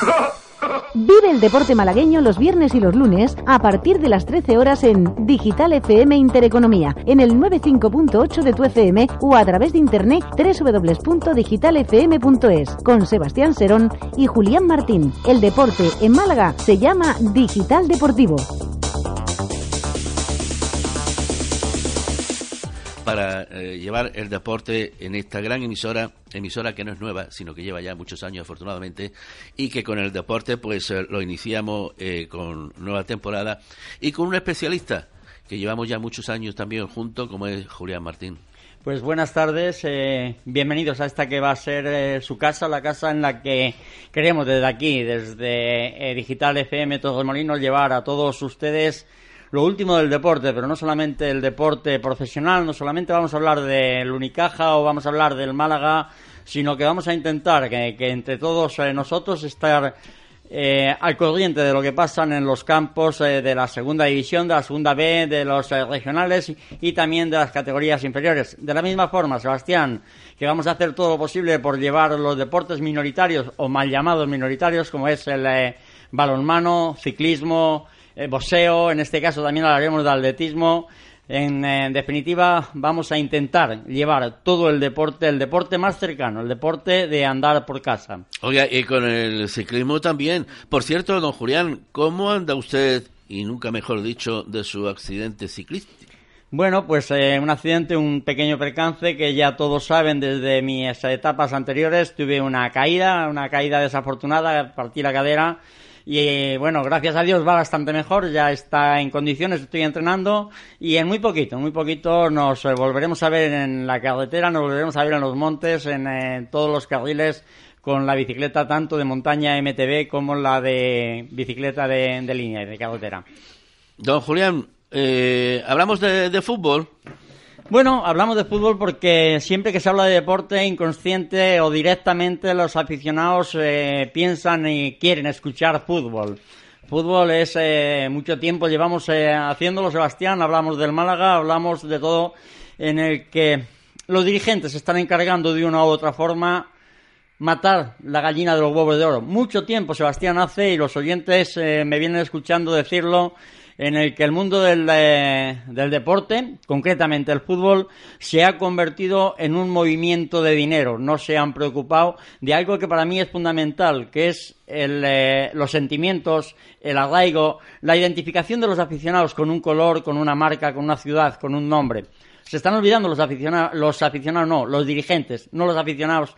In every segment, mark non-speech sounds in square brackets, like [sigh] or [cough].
[laughs] Vive el deporte malagueño los viernes y los lunes a partir de las 13 horas en Digital FM Intereconomía, en el 95.8 de tu FM o a través de internet www.digitalfm.es con Sebastián Serón y Julián Martín. El deporte en Málaga se llama Digital Deportivo. Para eh, llevar el deporte en esta gran emisora, emisora que no es nueva, sino que lleva ya muchos años afortunadamente, y que con el deporte pues eh, lo iniciamos eh, con nueva temporada y con un especialista que llevamos ya muchos años también juntos, como es Julián Martín. Pues buenas tardes, bienvenidos a esta que va a ser su casa, la casa en la que queremos desde aquí, desde Digital FM Todos Molinos, llevar a todos ustedes lo último del deporte, pero no solamente el deporte profesional, no solamente vamos a hablar del Unicaja o vamos a hablar del Málaga, sino que vamos a intentar que, entre todos eh, nosotros estar eh, al corriente de lo que pasan en los campos eh, de la segunda división, de la segunda B, de los regionales y también de las categorías inferiores. De la misma forma, Sebastián, que vamos a hacer todo lo posible por llevar los deportes minoritarios o mal llamados minoritarios, como es el balonmano, ciclismo, eh, boxeo, en este caso también hablaremos de atletismo. En, definitiva, vamos a intentar llevar todo el deporte, el deporte más cercano, el deporte de andar por casa. Oiga, y con el ciclismo también. Por cierto, don Julián, ¿cómo anda usted, y nunca mejor dicho, de su accidente ciclístico? Bueno, pues eh, un accidente, un pequeño percance que ya todos saben desde mis etapas anteriores. Tuve una caída, una caída desafortunada, partí la cadera y bueno, gracias a Dios va bastante mejor, ya está en condiciones, estoy entrenando y en muy poquito, muy poquito nos eh, volveremos a ver en la carretera, nos volveremos a ver en los montes, en, eh, todos los carriles con la bicicleta tanto de montaña MTB como la de bicicleta de, de línea, de carretera. Don Julián, eh, hablamos de fútbol. Bueno, hablamos de fútbol porque siempre que se habla de deporte, inconsciente o directamente, los aficionados eh, piensan y quieren escuchar fútbol. Fútbol es eh, mucho tiempo, llevamos eh, haciéndolo, Sebastián, hablamos del Málaga, hablamos de todo en el que los dirigentes están encargando de una u otra forma matar la gallina de los huevos de oro. Mucho tiempo, Sebastián, hace y los oyentes me vienen escuchando decirlo en el que el mundo eh, del, deporte, concretamente el fútbol, se ha convertido en un movimiento de dinero. No se han preocupado de algo que para mí es fundamental, que es eh, los sentimientos, el arraigo, la identificación de los aficionados con un color, con una marca, con una ciudad, con un nombre. Se están olvidando los aficionados, los aficionados no, los dirigentes, no los aficionados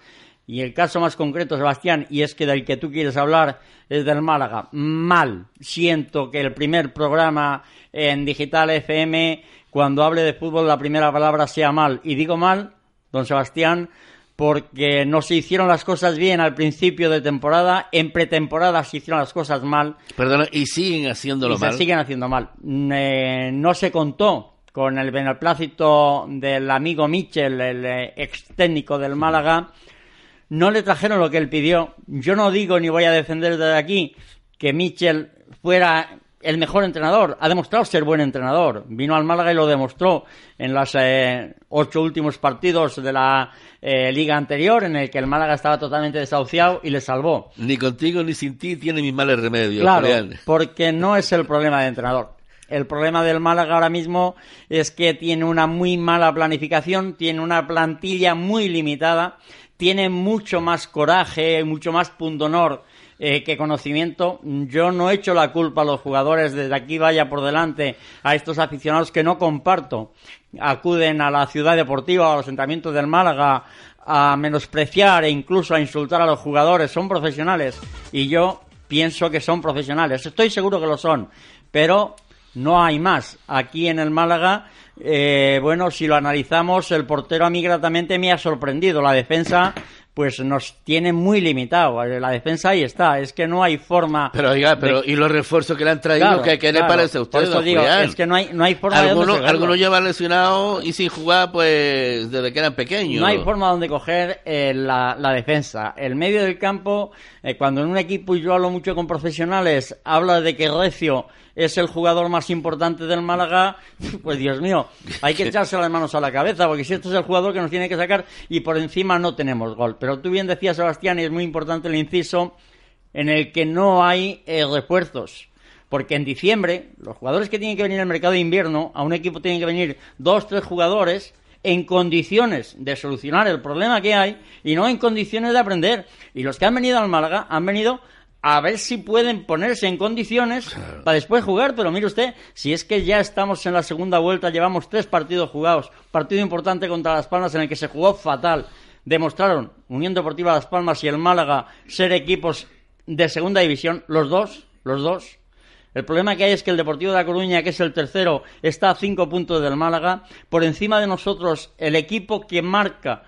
y el caso más concreto, Sebastián, y es que del que tú quieres hablar es del Málaga. Mal. Siento que el primer programa en Digital FM, cuando hable de fútbol, la primera palabra sea mal. Y digo mal, don Sebastián, porque no se hicieron las cosas bien al principio de temporada, en pretemporada se hicieron las cosas mal. Perdona, y siguen haciéndolo y mal. Se siguen haciendo mal. Eh, no se contó con el beneplácito del amigo Michel, el eh, ex técnico del Málaga no le trajeron lo que él pidió. Yo no digo ni voy a defender desde aquí que Mitchell fuera el mejor entrenador. Ha demostrado ser buen entrenador. Vino al Málaga y lo demostró en los eh, ocho últimos partidos de la eh, liga anterior, en el que el Málaga estaba totalmente desahuciado y le salvó. Ni contigo ni sin ti tiene mis males remedios. Claro, porque no es el problema de entrenador. El problema del Málaga ahora mismo es que tiene una muy mala planificación, tiene una plantilla muy limitada tiene mucho más coraje, mucho más punto honor eh, que conocimiento. Yo no he hecho la culpa a los jugadores, desde aquí vaya por delante, a estos aficionados que no comparto. Acuden a la ciudad deportiva, a los asentamientos del Málaga, a menospreciar e incluso a insultar a los jugadores. Son profesionales y yo pienso que son profesionales. Estoy seguro que lo son, pero no hay más. Aquí en el Málaga eh, bueno, si lo analizamos, el portero a mí gratamente me ha sorprendido. La defensa pues nos tiene muy limitado. La defensa ahí está, es que no hay forma. Pero oiga, pero ¿y los refuerzos que le han traído? ¿Qué, le parece a usted? es que no hay, no hay forma algunos, de Algunos llevan lesionados y sin jugar pues desde que eran pequeños. No hay forma donde coger eh, la, defensa. El medio del campo, eh, cuando en un equipo, y yo hablo mucho con profesionales, habla de que Recio es el jugador más importante del Málaga, [laughs] pues Dios mío, hay que [laughs] echarse las manos a la cabeza, porque si este es el jugador que nos tiene que sacar y por encima no tenemos gol. Pero tú bien decías, Sebastián, y es muy importante el inciso, en el que no hay eh, refuerzos. Porque en diciembre, los jugadores que tienen que venir al mercado de invierno, a un equipo tienen que venir dos, tres jugadores en condiciones de solucionar el problema que hay y no en condiciones de aprender. Y los que han venido al Málaga han venido a ver si pueden ponerse en condiciones para después jugar. Pero mire usted, si es que ya estamos en la segunda vuelta, llevamos tres partidos jugados, partido importante contra Las Palmas en el que se jugó fatal. Demostraron Unión Deportiva Las Palmas y el Málaga ser equipos de segunda división, los dos, los dos. El problema que hay es que el Deportivo de La Coruña, que es el tercero, está a cinco puntos del Málaga. Por encima de nosotros, el equipo que marca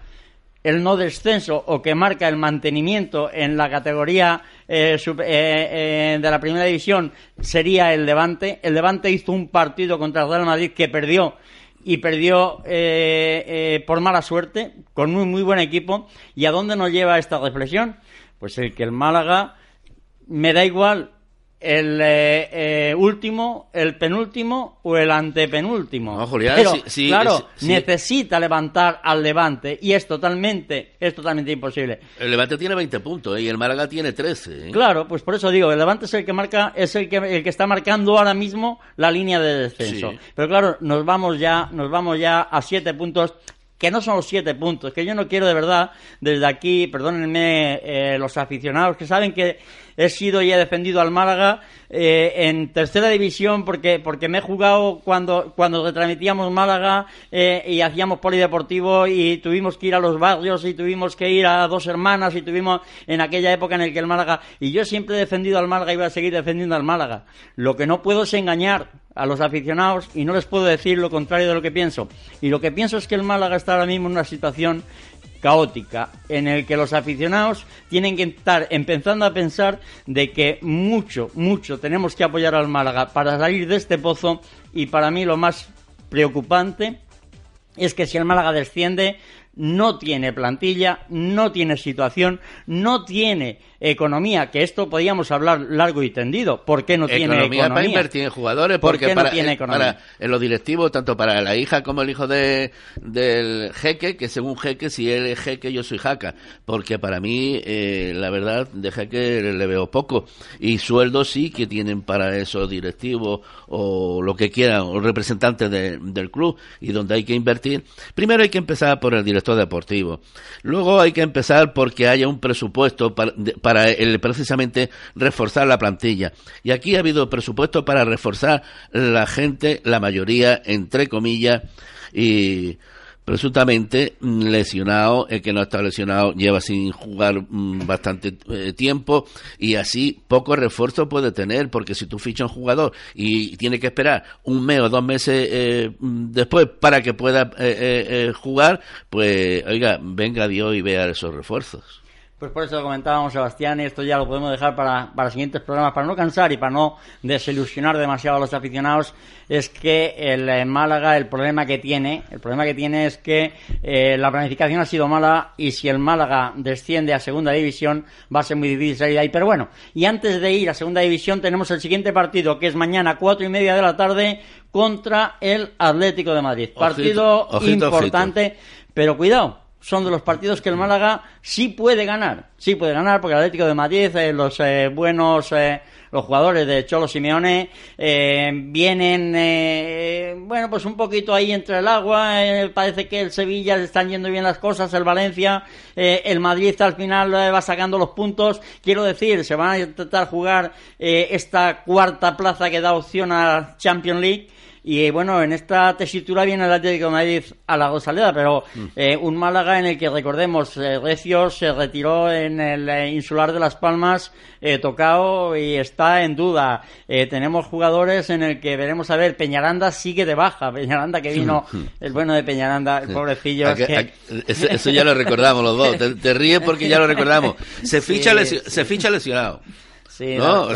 el no descenso o que marca el mantenimiento en la categoría eh, eh, eh, de la primera división sería el Levante. El Levante hizo un partido contra el Real Madrid que perdió y perdió por mala suerte con un muy buen equipo. ¿Y a dónde nos lleva esta reflexión? Pues el que el Málaga me da igual el eh, eh, último, el penúltimo o el antepenúltimo. No, Julián, Pero, sí, claro, necesita levantar al Levante y es totalmente, es totalmente imposible. El Levante tiene 20 puntos ¿eh? y el Málaga tiene 13. Claro, pues por eso digo, el Levante es el que marca, es el que, el que está marcando ahora mismo la línea de descenso. Pero claro, nos vamos ya, nos vamos ya a siete puntos que no son los siete puntos, que yo no quiero de verdad, desde aquí, perdónenme los aficionados que saben que he sido y he defendido al Málaga eh, en tercera división porque, porque me he jugado cuando, cuando retransmitíamos Málaga eh, y hacíamos polideportivo y tuvimos que ir a los barrios y tuvimos que ir a dos hermanas y tuvimos en aquella época en el que el Málaga y yo siempre he defendido al Málaga y voy a seguir defendiendo al Málaga. Lo que no puedo es engañar a los aficionados y no les puedo decir lo contrario de lo que pienso. Y lo que pienso es que el Málaga está ahora mismo en una situación caótica en el que los aficionados tienen que estar empezando a pensar de que mucho, mucho tenemos que apoyar al Málaga para salir de este pozo y para mí lo más preocupante es que si el Málaga desciende no tiene plantilla, no tiene situación, no tiene economía, que esto podíamos hablar largo y tendido. ¿Por qué no tiene economía? para invertir en jugadores, porque ¿Por para, no tiene economía? en los directivos, tanto para la hija como el hijo de, del jeque, que según jeque, si él es jeque, yo soy jaca. Porque para mí, eh, la verdad, de jeque le veo poco. Y sueldos sí que tienen para esos directivos o lo que quieran, o representantes del club, y donde hay que invertir. Primero hay que empezar por el director deportivo. Luego hay que empezar porque haya un presupuesto para, para el, precisamente reforzar la plantilla. Y aquí ha habido presupuesto para reforzar la gente, la mayoría, entre comillas, y presuntamente lesionado, el que no está lesionado lleva sin jugar mm, bastante eh, tiempo y así poco refuerzo puede tener, porque si tú fichas un jugador y tiene que esperar un mes o dos meses eh, después para que pueda eh, jugar, pues oiga, venga Dios y vea esos refuerzos. Pues por eso lo comentábamos, Sebastián, y esto ya lo podemos dejar para, para siguientes programas, para no cansar y para no desilusionar demasiado a los aficionados, es que el Málaga, el problema que tiene, el problema que tiene es que eh, la planificación ha sido mala y si el Málaga desciende a segunda división va a ser muy difícil salir de ahí. Pero bueno, y antes de ir a segunda división tenemos el siguiente partido, que es mañana cuatro y media de la tarde contra el Atlético de Madrid. Partido importante, pero cuidado, son de los partidos que el Málaga sí puede ganar. Sí puede ganar porque el Atlético de Madrid, eh, los eh, buenos, eh, los jugadores de Cholo Simeone vienen, bueno, pues un poquito ahí entre el agua. parece que el Sevilla le están yendo bien las cosas, el Valencia, el Madrid al final va sacando los puntos. Quiero decir, se van a intentar jugar esta cuarta plaza que da opción a Champions League y bueno, en esta tesitura viene el Atlético de Madrid a la Rosaleda, pero mm. eh, un Málaga en el que recordemos, eh, Recio se retiró en el eh, insular de Las Palmas, tocado y está en duda. tenemos jugadores en el que veremos a ver, Peñaranda sigue de baja, Peñaranda que vino, [laughs] el bueno de Peñaranda, el pobrecillo. eso, ya lo recordamos los dos, te, ríes porque ya lo recordamos. Se [laughs] ficha, se ficha lesionado. Sí, no,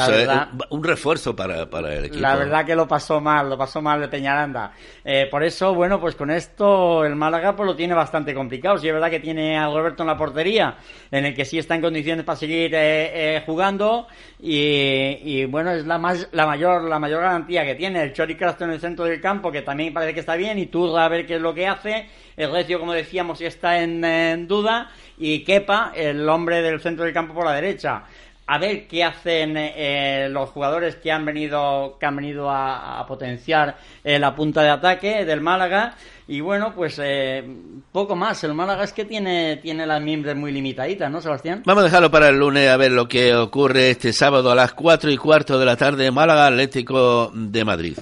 un refuerzo para, el equipo. La verdad que lo pasó mal, lo pasó mal de Peñaranda. Eh, por eso, bueno, pues con esto el Málaga pues lo tiene bastante complicado. Sí es verdad que tiene a Roberto en la portería, en el que sí está en condiciones para seguir eh, eh, jugando y, bueno, es la más la mayor la mayor garantía que tiene. El Chori Castro en el centro del campo, que también parece que está bien, y tú a ver qué es lo que hace. El Recio, como decíamos, está en, en duda y Kepa, el hombre del centro del campo por la derecha. A ver qué hacen eh, los jugadores que han venido que han venido a, potenciar eh, la punta de ataque del Málaga. Y bueno pues eh, poco más. El Málaga es que tiene tiene las miembros muy limitaditas no Sebastián vamos a dejarlo para el lunes a ver lo que ocurre este sábado a las cuatro y cuarto de la tarde Málaga Atlético de Madrid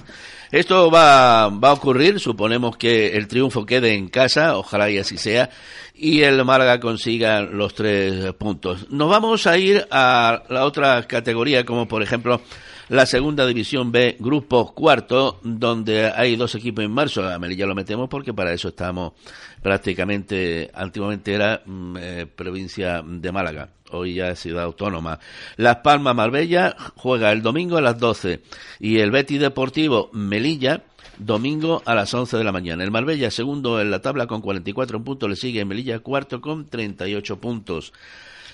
esto va, va a ocurrir, suponemos que el triunfo quede en casa, ojalá y así sea, y el Málaga consiga los tres puntos. Nos vamos a ir a la otra categoría, como por ejemplo la segunda división B, grupo cuarto, donde hay dos equipos en marzo. A Melilla lo metemos porque para eso estamos prácticamente, antiguamente era mm, eh, provincia de Málaga hoy ya es ciudad autónoma. Las Palmas Marbella juega el domingo a las 12 y el Betis Deportivo Melilla domingo a las 11 de la mañana. El Marbella segundo en la tabla con 44 puntos, le sigue Melilla cuarto con 38 puntos.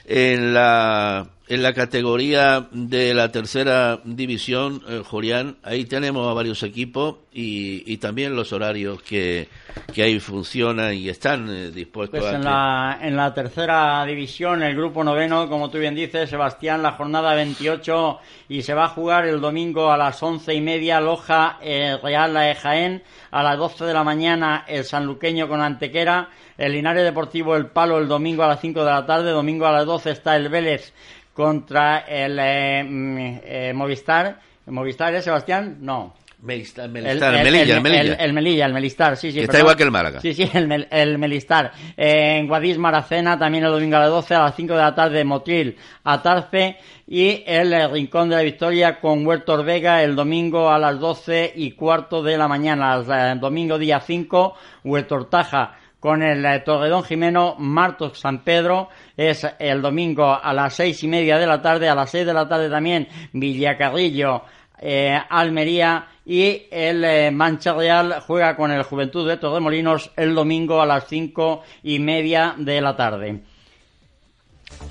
En la en la categoría de la tercera división, eh, Julián, ahí tenemos a varios equipos y, y también los horarios que, que ahí funcionan y están eh, dispuestos pues a. En, la, en la tercera división, el grupo noveno, como tú bien dices, Sebastián, la jornada 28 y se va a jugar el domingo a las once y media, Loja eh, Real la Jaén, a las 12 de la mañana el Sanluqueño con Antequera, el Linares Deportivo El Palo el domingo a las 5 de la tarde, domingo a las 12 está el Vélez contra el eh, mm, eh, Movistar. ¿Movistar es Sebastián? No. Melistar, Melistar, el, Melilla, el, Melilla. El, Melilla, el Melistar, sí, sí. está igual que el Málaga. Sí, sí, el, el Melistar. Eh, en Guadix, Maracena, también el domingo a las 12, a las 5 de la tarde, Motril, Atarce. Y el Rincón de la Victoria con Huerto Vega el domingo a las 12 y cuarto de la mañana. El domingo día 5, Huerto Ortaja con el eh, Torredón Jimeno Martos San Pedro es el domingo a las seis y media de la tarde, a las seis de la tarde también Villacarrillo eh, Almería y el eh, Mancha Real juega con el Juventud de Torremolinos el domingo a las cinco y media de la tarde.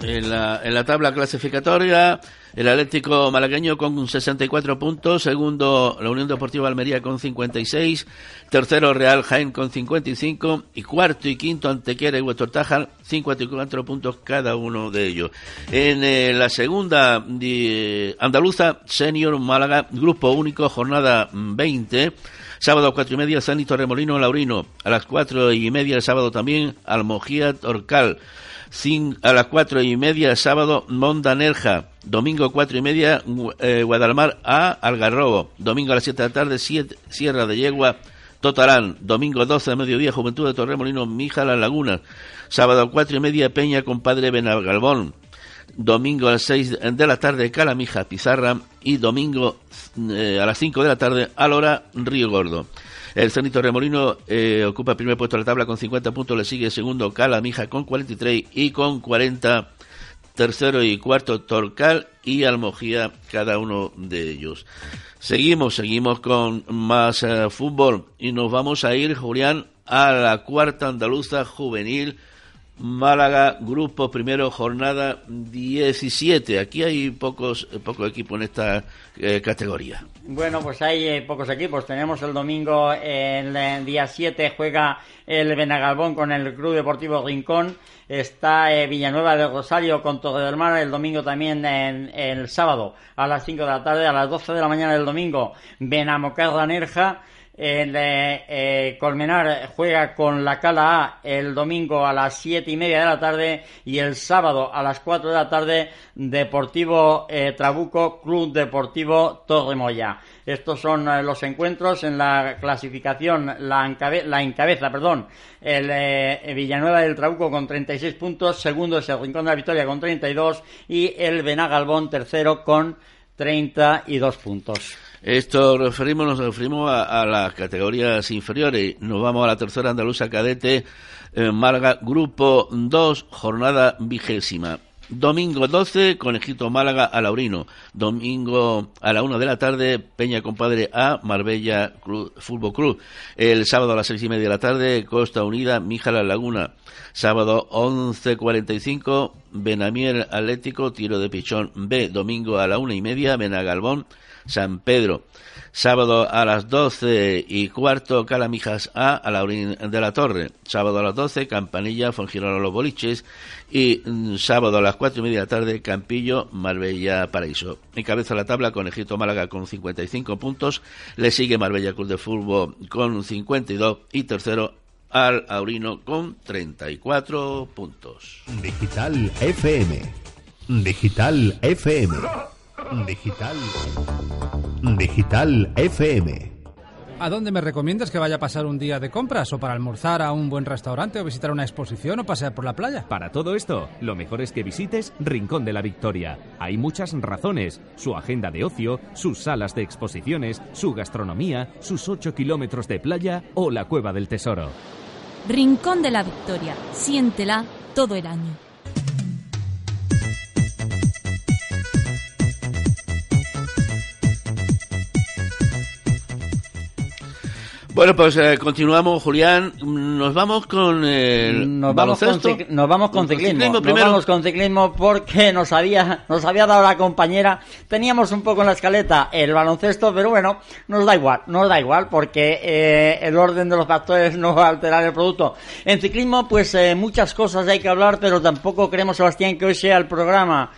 En la, en la tabla clasificatoria, el Atlético Malagueño con 64 puntos, segundo la Unión Deportiva Almería con 56, tercero Real Jaén con 55 y cuarto y quinto Antequera y Huestortaja 54 puntos cada uno de ellos. En eh, la segunda andaluza, Senior Málaga, grupo único, jornada 20. Sábado a cuatro y media, San Remolino Laurino. A las cuatro y media el sábado también, Almojía Torcal a las cuatro y media sábado Monda Nerja, domingo cuatro y media eh, Guadalmar a Algarrobo, domingo a las siete de la tarde Sierra de Yegua Totarán, domingo 12 de mediodía Juventud de Torremolino Mija Las Lagunas, sábado cuatro y media Peña Compadre Benagalbón, domingo a las seis de la tarde Calamija Pizarra. Y domingo eh, a las cinco de la tarde Alora Río Gordo. El Cenito Remolino eh, ocupa el primer puesto de la tabla con 50 puntos, le sigue segundo Cala Mija con 43 y con 40 tercero y cuarto Torcal y Almojía, cada uno de ellos. Seguimos, seguimos con más eh, fútbol y nos vamos a ir, Julián, a la cuarta andaluza juvenil Málaga, grupo primero, jornada 17. Aquí hay pocos, pocos equipos en esta eh, categoría. Bueno, pues hay eh, pocos equipos. Tenemos el domingo, el, día 7, juega el Benagalbón con el Club Deportivo Rincón. Está eh, Villanueva de Rosario con Torre del Mar el domingo también, en, el sábado a las 5 de la tarde. A las 12 de la mañana del domingo, Benamocarra Nerja. El eh, Colmenar juega con la Cala A el domingo a las siete y media de la tarde y el sábado a las 4 de la tarde Deportivo eh, Trabuco, Club Deportivo Torremoya. Estos son eh, los encuentros en la clasificación, la, encabeza, perdón, el Villanueva del Trabuco con 36 puntos, segundo es el Rincón de la Victoria con 32 y el Benagalbón tercero con 32 puntos. Esto referimos, nos referimos a, las categorías inferiores. Nos vamos a la tercera andaluza cadete, eh, Málaga, grupo 2, jornada vigésima. Domingo 12, Conejito Málaga a Laurino. Domingo a la una de la tarde, Peña Compadre A, Marbella Fútbol Club. El sábado a las seis y media de la tarde, Costa Unida, Mija La Laguna. Sábado 11.45, Benamiel Atlético, tiro de pichón B, domingo a la una y media, Benagalbón, San Pedro. Sábado a las doce y cuarto, Calamijas A, a la de la Torre. Sábado a las doce, Campanilla, Fongirola Los Boliches. Y mm, sábado a las cuatro y media de la tarde, Campillo, Marbella, Paraíso. Encabeza la tabla con Egipto Málaga con 55 puntos. Le sigue Marbella Club de Fútbol con 52 y tercero al Aurino con 34 puntos. Digital FM. Digital FM. Digital. Digital FM. ¿A dónde me recomiendas que vaya a pasar un día de compras o para almorzar a un buen restaurante o visitar una exposición o pasear por la playa? Para todo esto, lo mejor es que visites Rincón de la Victoria. Hay muchas razones. Su agenda de ocio, sus salas de exposiciones, su gastronomía, sus 8 kilómetros de playa o la Cueva del Tesoro. Rincón de la Victoria. Siéntela todo el año. Bueno, pues eh, continuamos, Julián. Nos vamos con el nos vamos con, nos vamos con ciclismo. Nos vamos con ciclismo porque nos había, nos había dado la compañera. Teníamos un poco en la escaleta el baloncesto, pero bueno, nos da igual, nos da igual porque eh, el orden de los factores [laughs] no va a alterar el producto. En ciclismo, pues eh, muchas cosas hay que hablar, pero tampoco queremos, Sebastián, que hoy sea el programa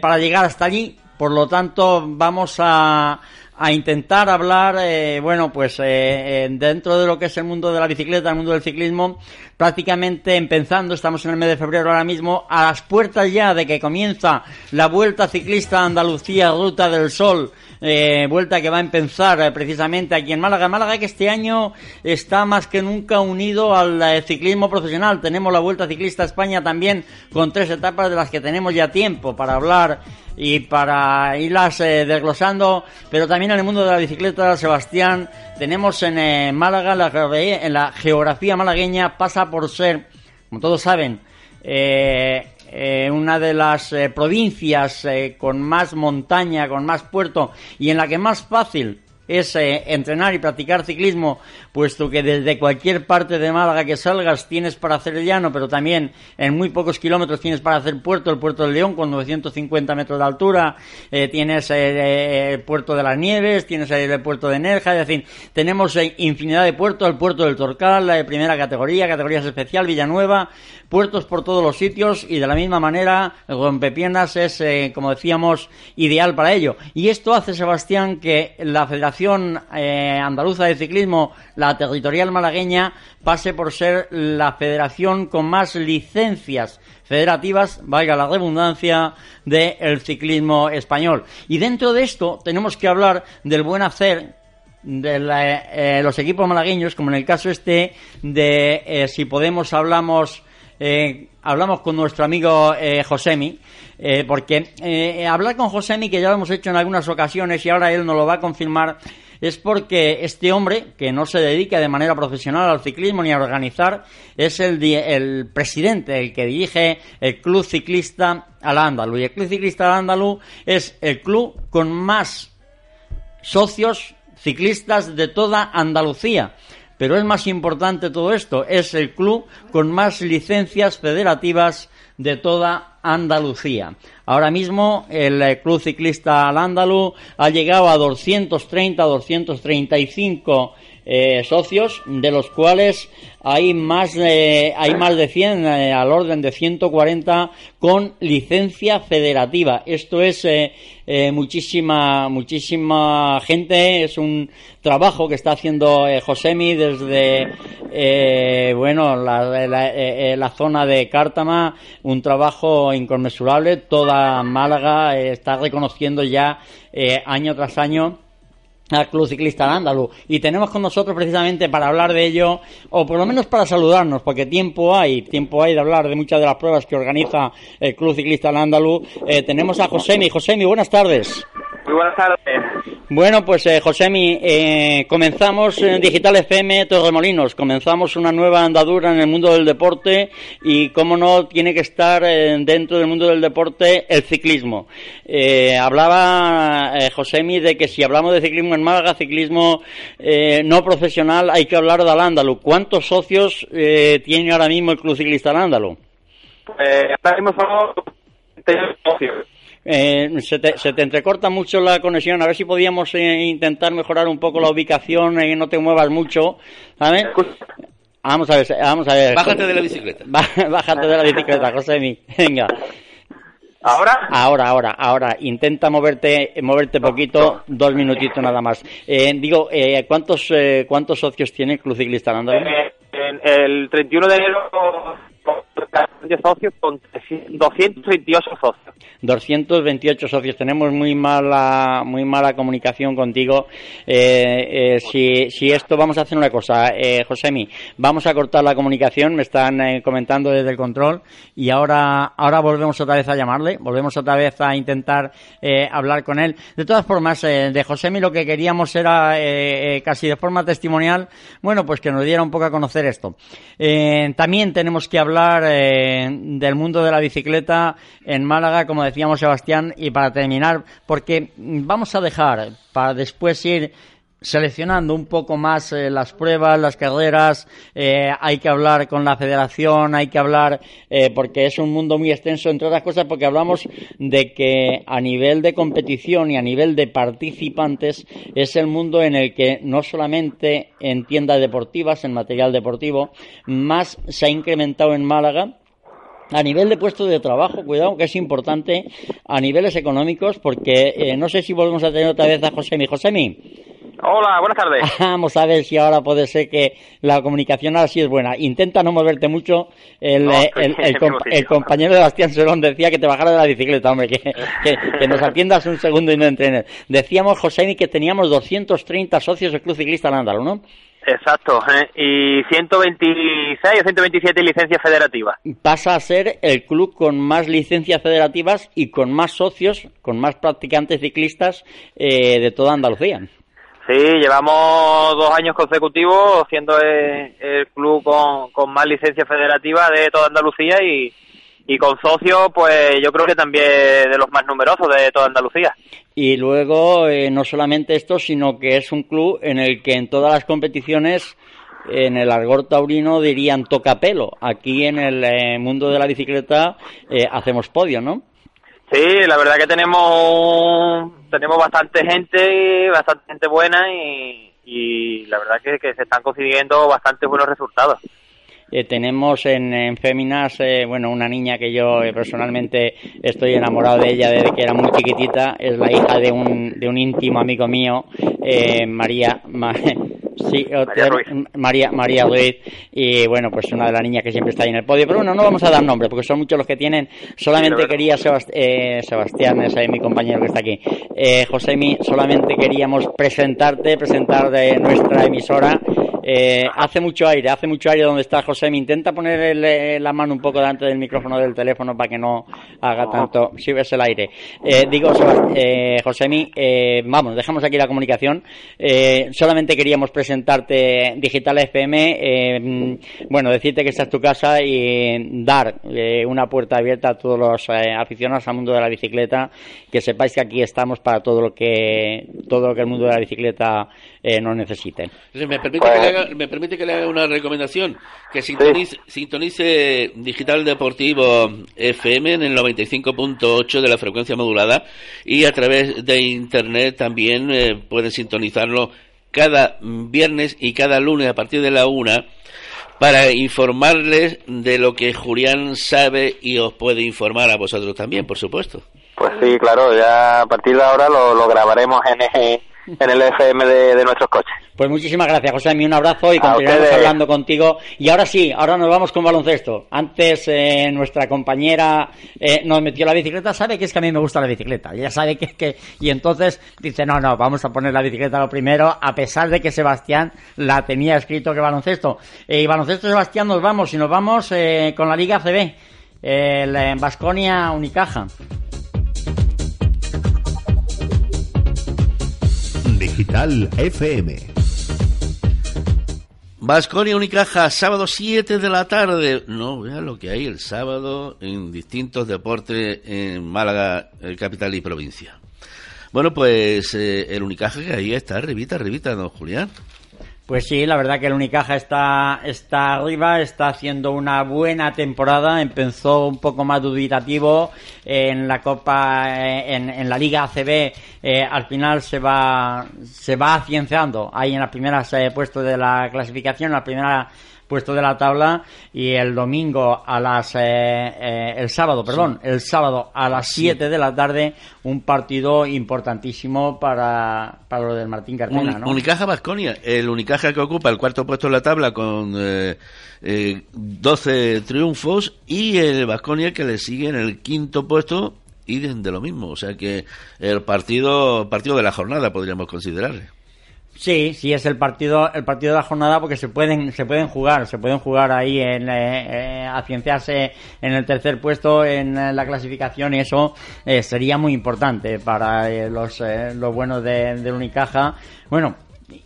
para llegar hasta allí. Por lo tanto, vamos a a intentar hablar, eh, bueno, pues eh, dentro de lo que es el mundo de la bicicleta, el mundo del ciclismo, prácticamente empezando, estamos en el mes de febrero ahora mismo, a las puertas ya de que comienza la Vuelta Ciclista Andalucía Ruta del Sol, eh, vuelta que va a empezar precisamente aquí en Málaga. Málaga que este año está más que nunca unido al ciclismo profesional. Tenemos la Vuelta Ciclista España también con tres etapas de las que tenemos ya tiempo para hablar y para irlas eh, desglosando, pero también en el mundo de la bicicleta, Sebastián, tenemos en eh, Málaga, la, en la geografía malagueña pasa por ser, como todos saben, eh, una de las provincias con más montaña, con más puerto y en la que más fácil es entrenar y practicar ciclismo, puesto que desde cualquier parte de Málaga que salgas tienes para hacer el llano, pero también en muy pocos kilómetros tienes para hacer puerto, el puerto del León con 950 metros de altura, eh, tienes eh, el puerto de las Nieves, tienes el puerto de Nerja, es decir, tenemos eh, infinidad de puertos, el puerto del Torcal, la primera categoría, categorías especial, Villanueva, puertos por todos los sitios y de la misma manera el rompepiernas es, como decíamos, ideal para ello. Y esto hace, Sebastián, que la Federación eh, Andaluza de Ciclismo, la territorial malagueña, pase por ser la federación con más licencias federativas, valga la redundancia, del ciclismo español. Y dentro de esto tenemos que hablar del buen hacer de eh, los equipos malagueños, como en el caso este de eh, si podemos hablamos hablamos con nuestro amigo Josemi, eh, porque eh, hablar con Josemi, que ya lo hemos hecho en algunas ocasiones y ahora él nos lo va a confirmar, es porque este hombre, que no se dedica de manera profesional al ciclismo ni a organizar, es el, el presidente, el que dirige el Club Ciclista al Andalú. Y el Club Ciclista al Andalú es el club con más socios ciclistas de toda Andalucía. Pero es más importante todo esto, es el club con más licencias federativas de toda Andalucía. Ahora mismo el eh, Club Ciclista Al Andalú ha llegado a 230, 235 eh, socios, de los cuales hay más de, hay más de 100 eh, al orden de 140 con licencia federativa. Esto es eh, eh, muchísima muchísima gente, es un trabajo que está haciendo Josemi desde bueno la, la, zona de Cártama, un trabajo inconmensurable. Toda Málaga está reconociendo ya año tras año al Club Ciclista Andaluz y tenemos con nosotros precisamente para hablar de ello o por lo menos para saludarnos porque tiempo hay tiempo hay de hablar de muchas de las pruebas que organiza el Club Ciclista Andaluz eh, tenemos a Josemi. Josemi buenas tardes muy buenas tardes bueno, pues eh, Josemi, eh, comenzamos en Digital FM Torremolinos, comenzamos una nueva andadura en el mundo del deporte y, cómo no, tiene que estar eh, dentro del mundo del deporte el ciclismo. Eh, hablaba Josemi de que si hablamos de ciclismo en Málaga, ciclismo no profesional, hay que hablar de Alándalo. ¿Cuántos socios tiene ahora mismo el Club Ciclista Alándalo? Ahora mismo somos 38 socios. Eh, se, te, se te entrecorta mucho la conexión. A ver si podíamos eh, intentar mejorar un poco la ubicación y no te muevas mucho. ¿sabes? Vamos a ver, vamos a ver. Bájate de la bicicleta. [laughs] Bá- Bájate de la bicicleta, Josemi. Venga. ¿Ahora? Ahora, ahora, ahora. Intenta moverte, moverte poquito, dos minutitos nada más. Eh, digo, eh, ¿cuántos, eh, ¿cuántos socios tiene el Club Ciclista? Eh, en el 31 de enero, de socios con 228 socios. 228 socios. Tenemos muy mala, muy mala comunicación contigo. Eh, eh, si, si esto, vamos a hacer una cosa, eh, Josemi, vamos a cortar la comunicación. Me están eh, comentando desde el control y ahora, ahora volvemos otra vez a llamarle, volvemos otra vez a intentar hablar con él. De todas formas, de Josemi lo que queríamos era casi de forma testimonial, bueno, pues que nos diera un poco a conocer esto. También tenemos que hablar eh, del mundo de la bicicleta en Málaga, como decíamos Sebastián, y para terminar, porque vamos a dejar para después ir seleccionando un poco más eh, las pruebas, las carreras, eh, hay que hablar con la federación, hay que hablar, eh, porque es un mundo muy extenso, entre otras cosas, porque hablamos de que a nivel de competición y a nivel de participantes es el mundo en el que no solamente en tiendas deportivas, en material deportivo, más se ha incrementado en Málaga, a nivel de puestos de trabajo, cuidado, que es importante a niveles económicos, porque eh, no sé si volvemos a tener otra vez a Josemi. Josemi, Hola, buenas tardes. [laughs] vamos a ver si ahora puede ser que la comunicación ahora sí es buena. Intenta no moverte mucho. El, No, eh, el, [laughs] el el comp- compañero decía que te bajara de la bicicleta, hombre, que, que, que nos atiendas un segundo y no entrenes. Decíamos, Josemi, que teníamos 230 socios del Club Ciclista Lándalo, ¿no? Exacto, ¿eh? y 126 o 127 licencias federativas. pasa a ser el club con más licencias federativas y con más socios, con más practicantes ciclistas eh, de toda Andalucía. Sí, llevamos dos años consecutivos siendo el, el club con, con más licencias federativas de toda Andalucía y, y con socios, pues yo creo que también de los más numerosos de toda Andalucía. Y luego, eh, no solamente esto, sino que es un club en el que en todas las competiciones, en el argor taurino dirían toca pelo. Aquí en el eh, mundo de la bicicleta eh, hacemos podio, ¿no? Sí, la verdad que tenemos tenemos bastante gente, bastante gente buena y, la verdad que, que se están consiguiendo bastante buenos resultados. Eh, tenemos en, en Féminas, eh, bueno, una niña que yo eh, personalmente estoy enamorado de ella desde que era muy chiquitita. Es la hija de un, de un íntimo amigo mío, eh, María. Ma- [laughs] sí, otra- Ruiz. María, María Ruiz. Y bueno, pues una de las niñas que siempre está ahí en el podio. Pero bueno, no vamos a dar nombre porque son muchos los que tienen. Solamente Sí, quería, Sebast- eh, Sebastián, ese es mi compañero que está aquí. Eh, Josemi, solamente queríamos presentarte, presentar de nuestra emisora. Eh, hace mucho aire, hace mucho aire donde está José. Me intenta poner el, eh, la mano un poco delante del micrófono del teléfono para que no haga tanto. Si ves el aire. Eh, digo, eh, Josemi, eh, vamos, dejamos aquí la comunicación. Eh, solamente queríamos presentarte Digital FM. eh, mm, bueno, decirte que esta es tu casa y dar eh, una puerta abierta a todos los eh, aficionados al mundo de la bicicleta. Que sepáis que aquí estamos para todo lo que todo lo que el mundo de la bicicleta eh, nos necesite. ¿Me permite, que le haga, me permite que le haga una recomendación? Que sintonice, sintonice Digital Deportivo FM en el 95.8 de la frecuencia modulada y a través de Internet también eh, pueden sintonizarlo cada viernes y cada lunes a partir de la una para informarles de lo que Julián sabe y os puede informar a vosotros también, por supuesto. Pues sí, claro, ya a partir de ahora lo, lo grabaremos en en el FM de, de nuestros coches. Pues muchísimas gracias, José. Un abrazo y ustedes. hablando contigo. Y ahora sí, ahora nos vamos con baloncesto. Antes eh, nuestra compañera eh, nos metió la bicicleta. Sabe que es que a mí me gusta la bicicleta. Ella sabe que es que... Y entonces dice, no, no, vamos a poner la bicicleta lo primero, a pesar de que Sebastián la tenía escrito que baloncesto. Eh, y baloncesto, Sebastián, nos vamos. Y nos vamos eh, con la Liga CB. El Vasconia Unicaja. Digital FM. Vasconia Unicaja, sábado 7 de la tarde. No, vea lo que hay el sábado en distintos deportes en Málaga, capital y provincia. Bueno, pues eh, el Unicaja que ahí está, arribita, arribita, don Julián. Pues sí, la verdad que el Unicaja está, está arriba, está haciendo una buena temporada. Empezó un poco más dubitativo en la Copa, eh, en, en la Liga ACB. Eh, al final se va, se va afianzando ahí en las primeras eh, puestos de la clasificación, en la primera puesto de la tabla y el domingo a las eh, eh, el sábado perdón el sábado a las 7 de la tarde un partido importantísimo para, para lo del Martín Un- ¿no? Unicaja Basconia, el Unicaja que ocupa el cuarto puesto en la tabla con eh, eh, 12 triunfos y el Basconia que le sigue en el quinto puesto y de, de lo mismo, o sea que el partido partido de la jornada podríamos considerarle. Sí, sí es el partido, el partido de la jornada porque se pueden, se pueden jugar, se pueden jugar ahí en eh, eh, afianzarse en el tercer puesto en eh, la clasificación eso eh, sería muy importante para eh, los, eh, los buenos de, del Unicaja. Bueno,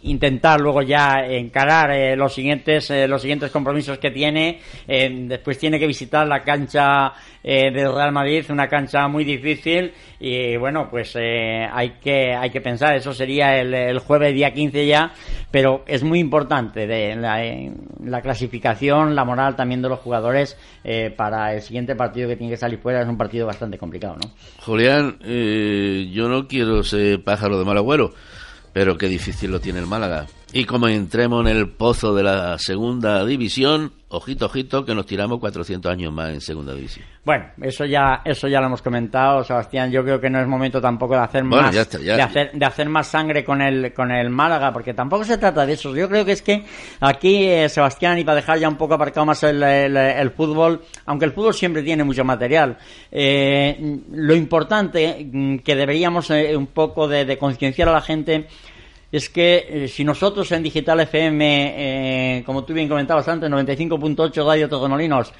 intentar luego ya encarar eh, los siguientes eh, los siguientes compromisos que tiene. Eh, después tiene que visitar la cancha eh, del Real Madrid una cancha muy difícil. Y bueno pues eh, hay que hay que pensar eso sería el, jueves día 15 ya. Pero es muy importante de la, la clasificación la moral también de los jugadores para el siguiente partido que tiene que salir fuera. Es un partido bastante complicado ¿no? Julián, yo no quiero ser pájaro de mal agüero, pero qué difícil lo tiene el Málaga. Y como entremos en el pozo de la segunda división, ojito, ojito, que nos tiramos 400 años más en segunda división. Bueno, eso ya, eso ya lo hemos comentado, Sebastián. Yo creo que no es momento tampoco de hacer Bueno, más, ya está, ya. de hacer, de hacer más sangre con el, con el Málaga, porque tampoco se trata de eso. Yo creo que es que aquí, eh, Sebastián, y para dejar ya un poco aparcado más el, el- el fútbol, aunque el fútbol siempre tiene mucho material, eh, lo importante mm, que deberíamos eh, un poco de, de concienciar a la gente es que eh, si nosotros en Digital FM, eh, como tú bien comentabas antes, 95.8 Radio Torremolinos,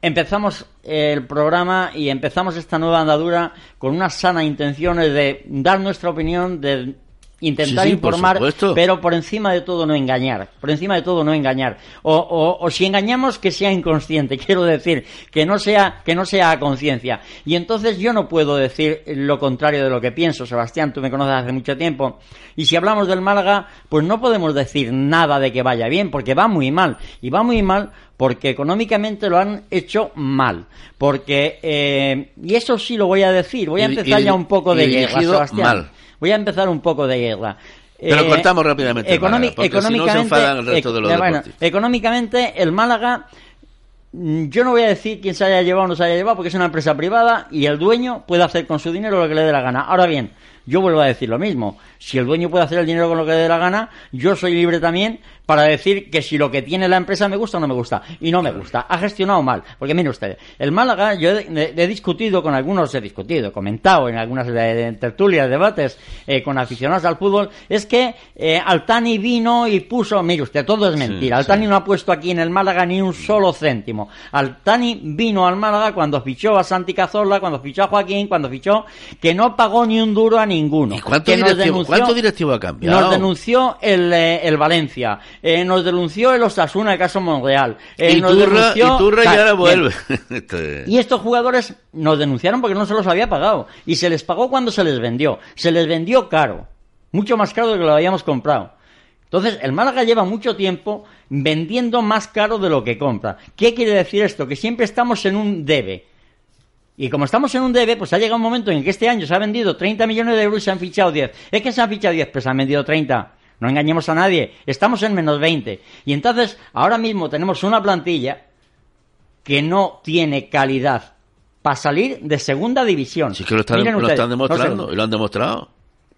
empezamos el programa y empezamos esta nueva andadura con unas sanas intenciones de dar nuestra opinión, de intentar Sí, sí, por informar, pero por encima de todo no engañar, por encima de todo no engañar. O, o- o si engañamos que sea inconsciente, [laughs] quiero decir, que no sea que no sea a conciencia. Y entonces yo no puedo decir lo contrario de lo que pienso, Sebastián, tú me conoces hace mucho tiempo. Y si hablamos del Málaga, pues no podemos decir nada de que vaya bien, porque va muy mal. Y va muy mal porque económicamente lo han hecho mal. Porque, eh, y eso sí lo voy a decir, voy a empezar y- ya un poco de guerra, Sebastián. mal. Voy a empezar un poco de guerra. Pero Eh, cortamos rápidamente Málaga, si no económicamente, de eh, bueno, económicamente, el Málaga, mm, yo no voy a decir quién se haya llevado o no se haya llevado, porque es una empresa privada y el dueño puede hacer con su dinero lo que le dé la gana. Ahora bien, yo vuelvo a decir lo mismo. Si el dueño puede hacer el dinero con lo que le dé la gana, yo soy libre también para decir que si lo que tiene la empresa me gusta o no me gusta. Y no me gusta. Ha gestionado mal. Porque mire usted, el Málaga, yo he, he- he discutido con algunos, he discutido, he comentado en algunas de- tertulias, debates eh, con aficionados al fútbol, es que eh, Altani vino y puso, mire usted, todo es mentira. Sí, Altani sí. no ha puesto aquí en el Málaga ni un solo céntimo. Altani vino al Málaga cuando fichó a Santi Cazorla, cuando fichó a Joaquín, cuando fichó, que no pagó ni un duro a ninguno. ¿Y cuánto que directivo, denunció- cuánto directivo ha cambiado? nos denunció el, eh, el Valencia, eh, nos denunció el Osasuna, el caso Monreal. eh, y nos Turra, denunció- y Turra Claro, ya vuelve. [laughs] Este- Y estos jugadores nos denunciaron porque no se los había pagado. Y se les pagó cuando se les vendió. Se les vendió caro. Mucho más caro de lo que lo habíamos comprado. Entonces, el Málaga lleva mucho tiempo vendiendo más caro de lo que compra. ¿Qué quiere decir esto? Que siempre estamos en un debe. Y como estamos en un debe, pues ha llegado un momento en que este año se ha vendido 30 millones de euros y se han fichado 10. Es que se han fichado 10, pero se han vendido 30. No engañemos a nadie. Estamos en menos 20. Y entonces, ahora mismo tenemos una plantilla que no tiene calidad para salir de segunda división. Sí que lo están, Miren lo ustedes, están no demostrando, sé, y lo han demostrado.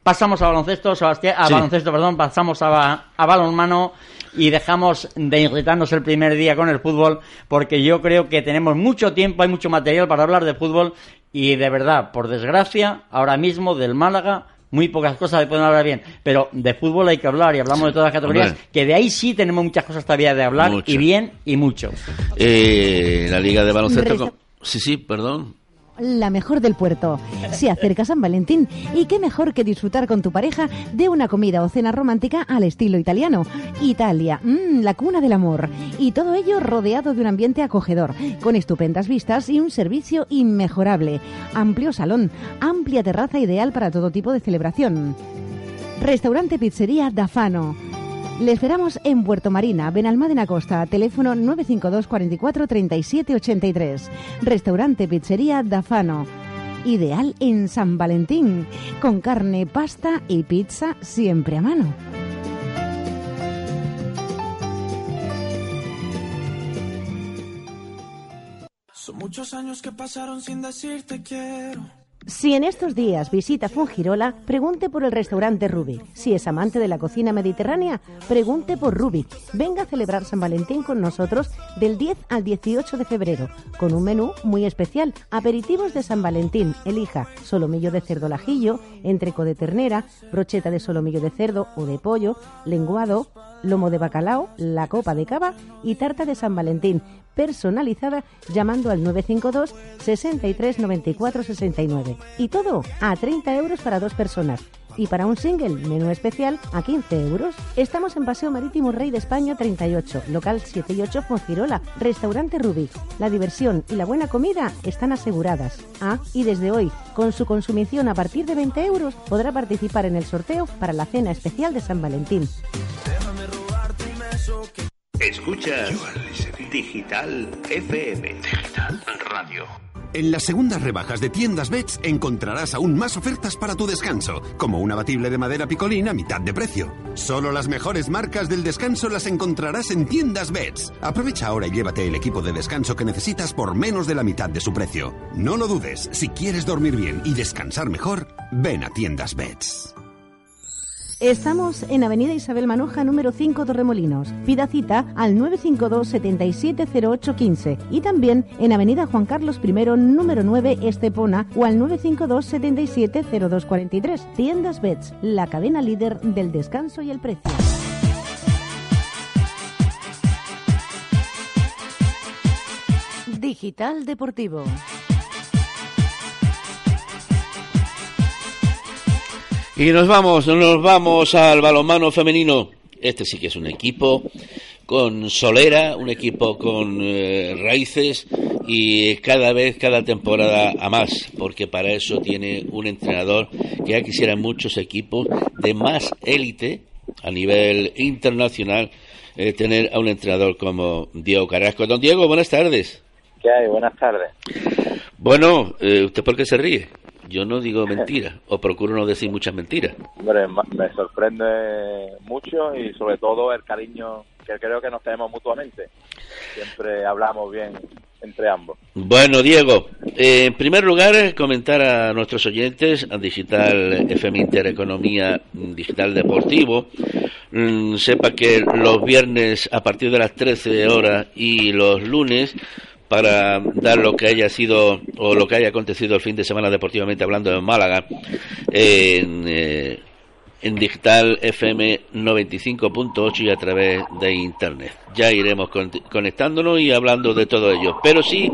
pasamos a baloncesto, Sebastián, a Sí. baloncesto, perdón, pasamos a balonmano y dejamos de irritarnos el primer día con el fútbol porque yo creo que tenemos mucho tiempo, hay mucho material para hablar de fútbol y de verdad, por desgracia, ahora mismo del Málaga muy pocas cosas se pueden hablar bien, pero de fútbol hay que hablar y hablamos de todas las categorías, Hombre. que de ahí sí tenemos muchas cosas todavía de hablar Mucho. y bien y mucho. Eh, la Liga de Baloncesto... Con- Sí, sí, perdón. La mejor del puerto. Se acerca San Valentín y qué mejor que disfrutar con tu pareja de una comida o cena romántica al estilo italiano. Italia, mm, la cuna del amor. Y todo ello rodeado de un ambiente acogedor, con estupendas vistas y un servicio inmejorable. Amplio salón, amplia terraza ideal para todo tipo de celebración. Restaurante Pizzería Dafano. Le esperamos en Puerto Marina, Benalmádena Costa, teléfono 952 44 37 83. Restaurante Pizzería Dafano. Ideal en San Valentín, con carne, pasta y pizza siempre a mano. Son muchos años que pasaron sin decirte quiero. Si en estos días visita Fungirola, pregunte por el restaurante Ruby. Si es amante de la cocina mediterránea, pregunte por Ruby. Venga a celebrar San Valentín con nosotros del 10 al 18 de febrero, con un menú muy especial. Aperitivos de San Valentín. Elija solomillo de cerdo al ajillo, entreco de ternera, brocheta de solomillo de cerdo o de pollo, lenguado, lomo de bacalao, la copa de cava y tarta de San Valentín personalizada llamando al 952 63 94 69. Y todo a 30 euros para dos personas. Y para un single, menú especial, a 15 euros. Estamos en Paseo Marítimo Rey de España 38, local 7 y 8 Fongirola, restaurante Rubik. La diversión y la buena comida están aseguradas. Ah, y desde hoy, con su consumición a partir de 20 euros, podrá participar en el sorteo para la cena especial de San Valentín. Escucha Digital FM. Digital Radio. En las segundas rebajas de tiendas Bets encontrarás aún más ofertas para tu descanso, como un abatible de madera picolín a mitad de precio. Solo las mejores marcas del descanso las encontrarás en tiendas Bets. Aprovecha ahora y llévate el equipo de descanso que necesitas por menos de la mitad de su precio. No lo dudes, si quieres dormir bien y descansar mejor, ven a tiendas Bets. Estamos en Avenida Isabel Manoja, número 5, Torremolinos. Pida cita al 952 770815 y también en Avenida Juan Carlos I, número 9, Estepona o al 952 770243. Tiendas Bets, la cadena líder del descanso y el precio. Digital Deportivo. Y nos vamos, nos vamos al balonmano femenino. Este sí que es un equipo con solera, un equipo con eh, raíces y cada vez, cada temporada a más, porque para eso tiene un entrenador que ya quisieran muchos equipos de más élite a nivel internacional eh, tener a un entrenador como Diego Carrasco. Don Diego, buenas tardes. ¿Qué hay? Buenas tardes. Bueno, eh, ¿usted por qué se ríe? Yo no digo [laughs] mentiras, o procuro no decir muchas mentiras. Hombre, me sorprende mucho y sobre todo el cariño que creo que nos tenemos mutuamente. Siempre hablamos bien entre ambos. Bueno, Diego, eh, en primer lugar, comentar a nuestros oyentes a Digital FM Intereconomía Digital Deportivo. Mm, sepa que los viernes a partir de las 13 horas y los lunes para dar lo que haya sido o lo que haya acontecido el fin de semana deportivamente hablando en Málaga en, eh, en digital FM 95.8 y a través de internet. Ya iremos conectándonos y hablando de todo ello. Pero sí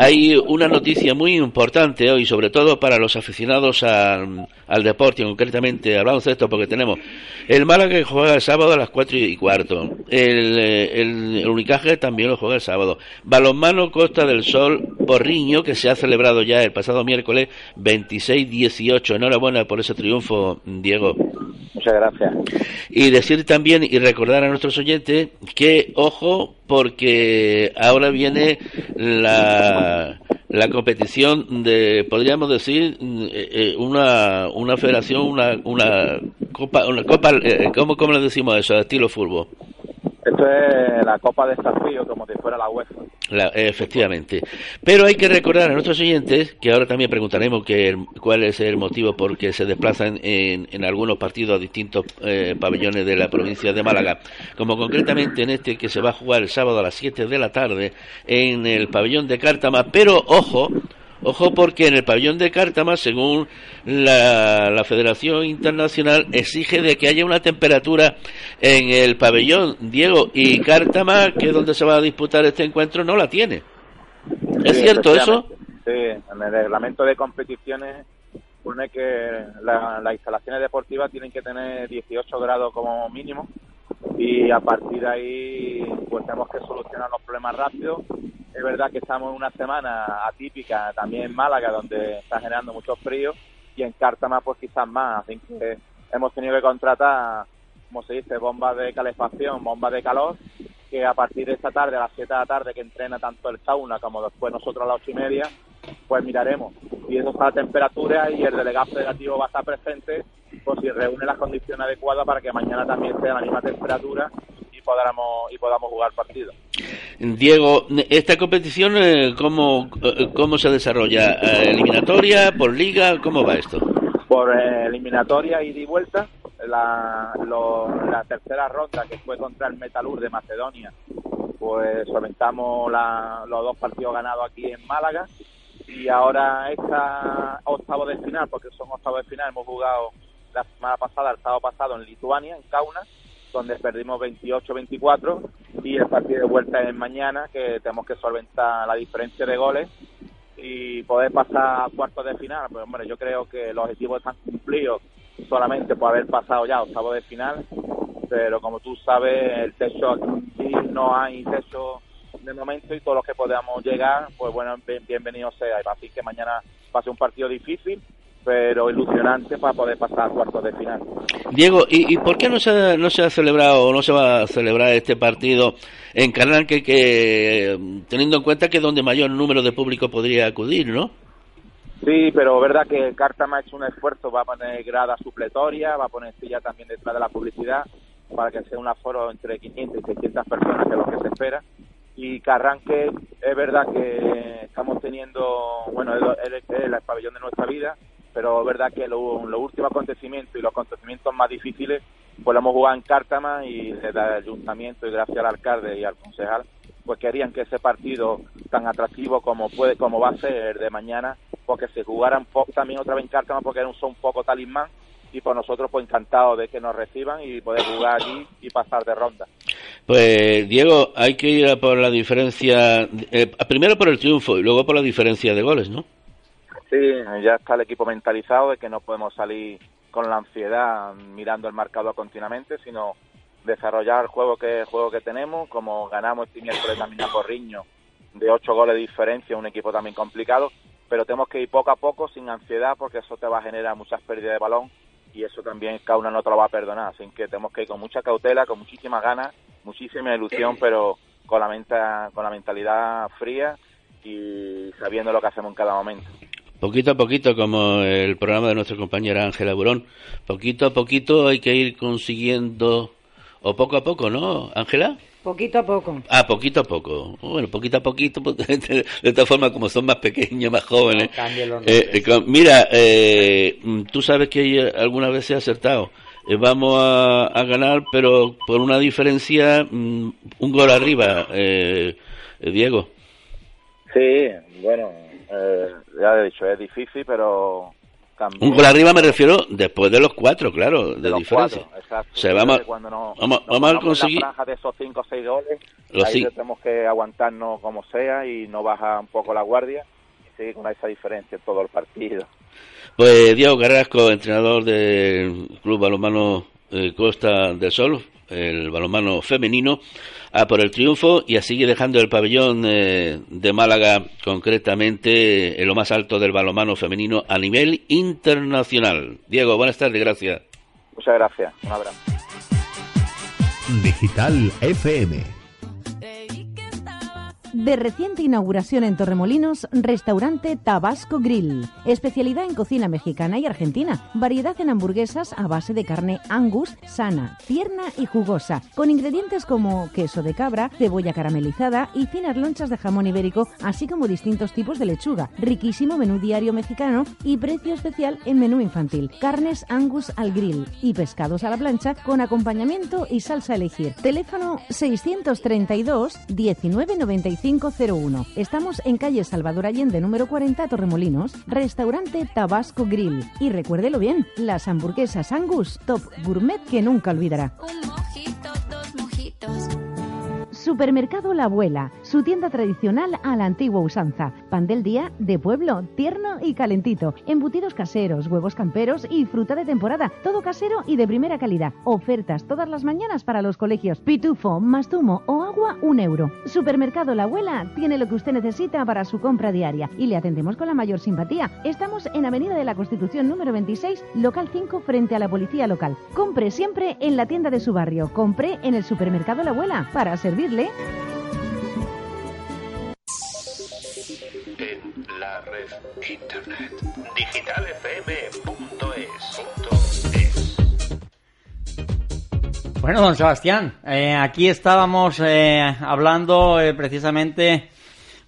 hay una noticia muy importante hoy, sobre todo para los aficionados al, al deporte, concretamente hablamos de esto porque tenemos el Málaga que juega el sábado a las 4 y cuarto, el, eh, el, el Unicaje también lo juega el sábado, Balonmano Costa del Sol Porriño que se ha celebrado ya el pasado miércoles 26-18. Enhorabuena por ese triunfo, Diego. Muchas gracias. Y decir también y recordar a nuestros oyentes que, ojo, porque ahora viene la, la competición de, podríamos decir, eh, eh, una, una federación, una, una copa, una copa, eh, ¿cómo, ¿cómo le decimos eso? Estilo fútbol. Esto es la Copa de Desafío, como si fuera la UEFA. La, efectivamente. Pero hay que recordar a nuestros oyentes, que ahora también preguntaremos que, cuál es el motivo por que se desplazan en, en algunos partidos a distintos eh, pabellones de la provincia de Málaga, como concretamente en este que se va a jugar el sábado a las 7 de la tarde en el pabellón de Cártama. Pero, ojo, Ojo porque en el pabellón de Cártama, según la, la, Federación Internacional, exige de que haya una temperatura en el pabellón, Diego, y Cártama, que es donde se va a disputar este encuentro, no la tiene. ¿Es Sí, cierto eso? Sí, en el reglamento de competiciones pone que la- las instalaciones deportivas tienen que tener 18 grados como mínimo y a partir de ahí pues tenemos que solucionar los problemas rápido. Es verdad que estamos en una semana atípica también en Málaga donde está generando mucho frío y en Cártama pues quizás más, así que hemos tenido que contratar como se dice, bombas de calefacción, bombas de calor, que a partir de esta tarde, a las 7 de la tarde, que entrena tanto el sauna como después nosotros a las ocho y media, pues miraremos. Y eso está la temperatura y el delegado federativo va a estar presente por si reúne las condiciones adecuadas para que mañana también sea la misma temperatura podamos, y podamos jugar partido. Diego, ¿esta competición eh, cómo, eh, cómo se desarrolla? Eh, ¿Eliminatoria, por liga? ¿Cómo va esto? Por eliminatoria ida y vuelta, la, lo- la tercera ronda que fue contra el Metalur de Macedonia, pues solventamos la- los dos partidos ganados aquí en Málaga y ahora esta octavo de final, porque son octavos de final, hemos jugado la semana pasada, el sábado pasado en Lituania, en Kaunas, donde perdimos 28-24 y el partido de vuelta es mañana, que tenemos que solventar la diferencia de goles y poder pasar a cuartos de final. Pues hombre, yo creo que los objetivos están cumplidos solamente por haber pasado ya a octavos de final, pero como tú sabes, el techo aquí no hay techo de momento y todos los que podamos llegar, pues bueno, bien- bienvenido sea. Así que mañana va a ser un partido difícil, pero ilusionante para poder pasar a cuartos de final. Diego, ¿y, y por qué no se, no se ha celebrado o no se va a celebrar este partido en Carranque, que, teniendo en cuenta que es donde mayor número de público podría acudir, ¿no? Sí, pero verdad que Cártama ha hecho un esfuerzo, va a poner grada supletoria, va a poner silla también detrás de la publicidad para que sea un aforo entre 500 y 600 personas, que es lo que se espera. Y Carranque, es verdad que estamos teniendo, bueno, es, es- es el pabellón de nuestra vida, pero es verdad que lo- los últimos acontecimientos y los acontecimientos más difíciles, pues lo hemos jugado en Cártama y desde el ayuntamiento y gracias al alcalde y al concejal, pues querían que ese partido tan atractivo como puede como va a ser de mañana, porque se jugaran también otra vez en Cártama porque era un, son poco talismán y por nosotros pues encantados de que nos reciban y poder jugar allí y pasar de ronda. Pues Diego, hay que ir a por la diferencia, eh, primero por el triunfo y luego por la diferencia de goles, ¿no? Sí, ya está el equipo mentalizado de que no podemos salir con la ansiedad mirando el marcador continuamente, sino desarrollar el juego que el juego que tenemos, como ganamos este miércoles también a Porriño de ocho goles de diferencia, un equipo también complicado, pero tenemos que ir poco a poco sin ansiedad porque eso te va a generar muchas pérdidas de balón y eso también Kauna no te lo va a perdonar, así que tenemos que ir con mucha cautela, con muchísimas ganas, muchísima ilusión, pero con la menta, con la mentalidad fría y sabiendo lo que hacemos en cada momento. Poquito a poquito, como el programa de nuestra compañera Ángela Burón, poquito a poquito hay que ir consiguiendo, o poco a poco, ¿no, Ángela? Poquito a poco. Ah, poquito a poco. Bueno, poquito a poquito, pues, [laughs] de esta forma, como son más pequeños, más jóvenes. No cambien los Eh, eh, con- mira, eh, mm, tú sabes que alguna vez se ha acertado. Eh, vamos a, a ganar, pero por una diferencia, mm, un gol arriba, eh, eh, Diego. Sí, bueno, eh, ya he dicho, es difícil, pero también... Un gol arriba me refiero después de los cuatro, claro, de, de diferencia. cuatro, exacto. O sea, vamos, Cuando vamos, nos vamos a conseguir... la franja de esos cinco o seis goles, Los ahí tenemos que aguantarnos como sea y no bajar un poco la guardia y seguir con esa diferencia en todo el partido. Pues Diego Carrasco, entrenador del Club Balonmano eh, Costa del Sol, el balonmano femenino, a por el triunfo y a seguir dejando el pabellón eh, de Málaga concretamente en lo más alto del balonmano femenino a nivel internacional. Diego, buenas tardes, gracias. Muchas gracias, un abrazo. Digital FM. De reciente inauguración en Torremolinos, restaurante Tabasco Grill. Especialidad en cocina mexicana y argentina. Variedad en hamburguesas a base de carne angus, sana, tierna y jugosa. Con ingredientes como queso de cabra, cebolla caramelizada y finas lonchas de jamón ibérico, así como distintos tipos de lechuga. Riquísimo menú diario mexicano y precio especial en menú infantil. Carnes angus al grill y pescados a la plancha con acompañamiento y salsa a elegir. Teléfono 632 199501. Estamos en calle Salvador Allende número 40 Torremolinos, restaurante Tabasco Grill. Y recuérdelo bien, las hamburguesas Angus, top gourmet que nunca olvidará. Supermercado La Abuela, su tienda tradicional a la antigua usanza. Pan del día de pueblo, tierno y calentito. Embutidos caseros, huevos camperos y fruta de temporada. Todo casero y de primera calidad. Ofertas todas las mañanas para los colegios. Pitufo, mastumo o agua, un euro. Supermercado La Abuela tiene lo que usted necesita para su compra diaria y le atendemos con la mayor simpatía. Estamos en Avenida de la Constitución número 26, local 5, frente a la policía local. Compre siempre en la tienda de su barrio. Compre en el supermercado La Abuela para En la red internet. digitalfm.es. Bueno, don Sebastián, eh, aquí estábamos eh, hablando eh, precisamente,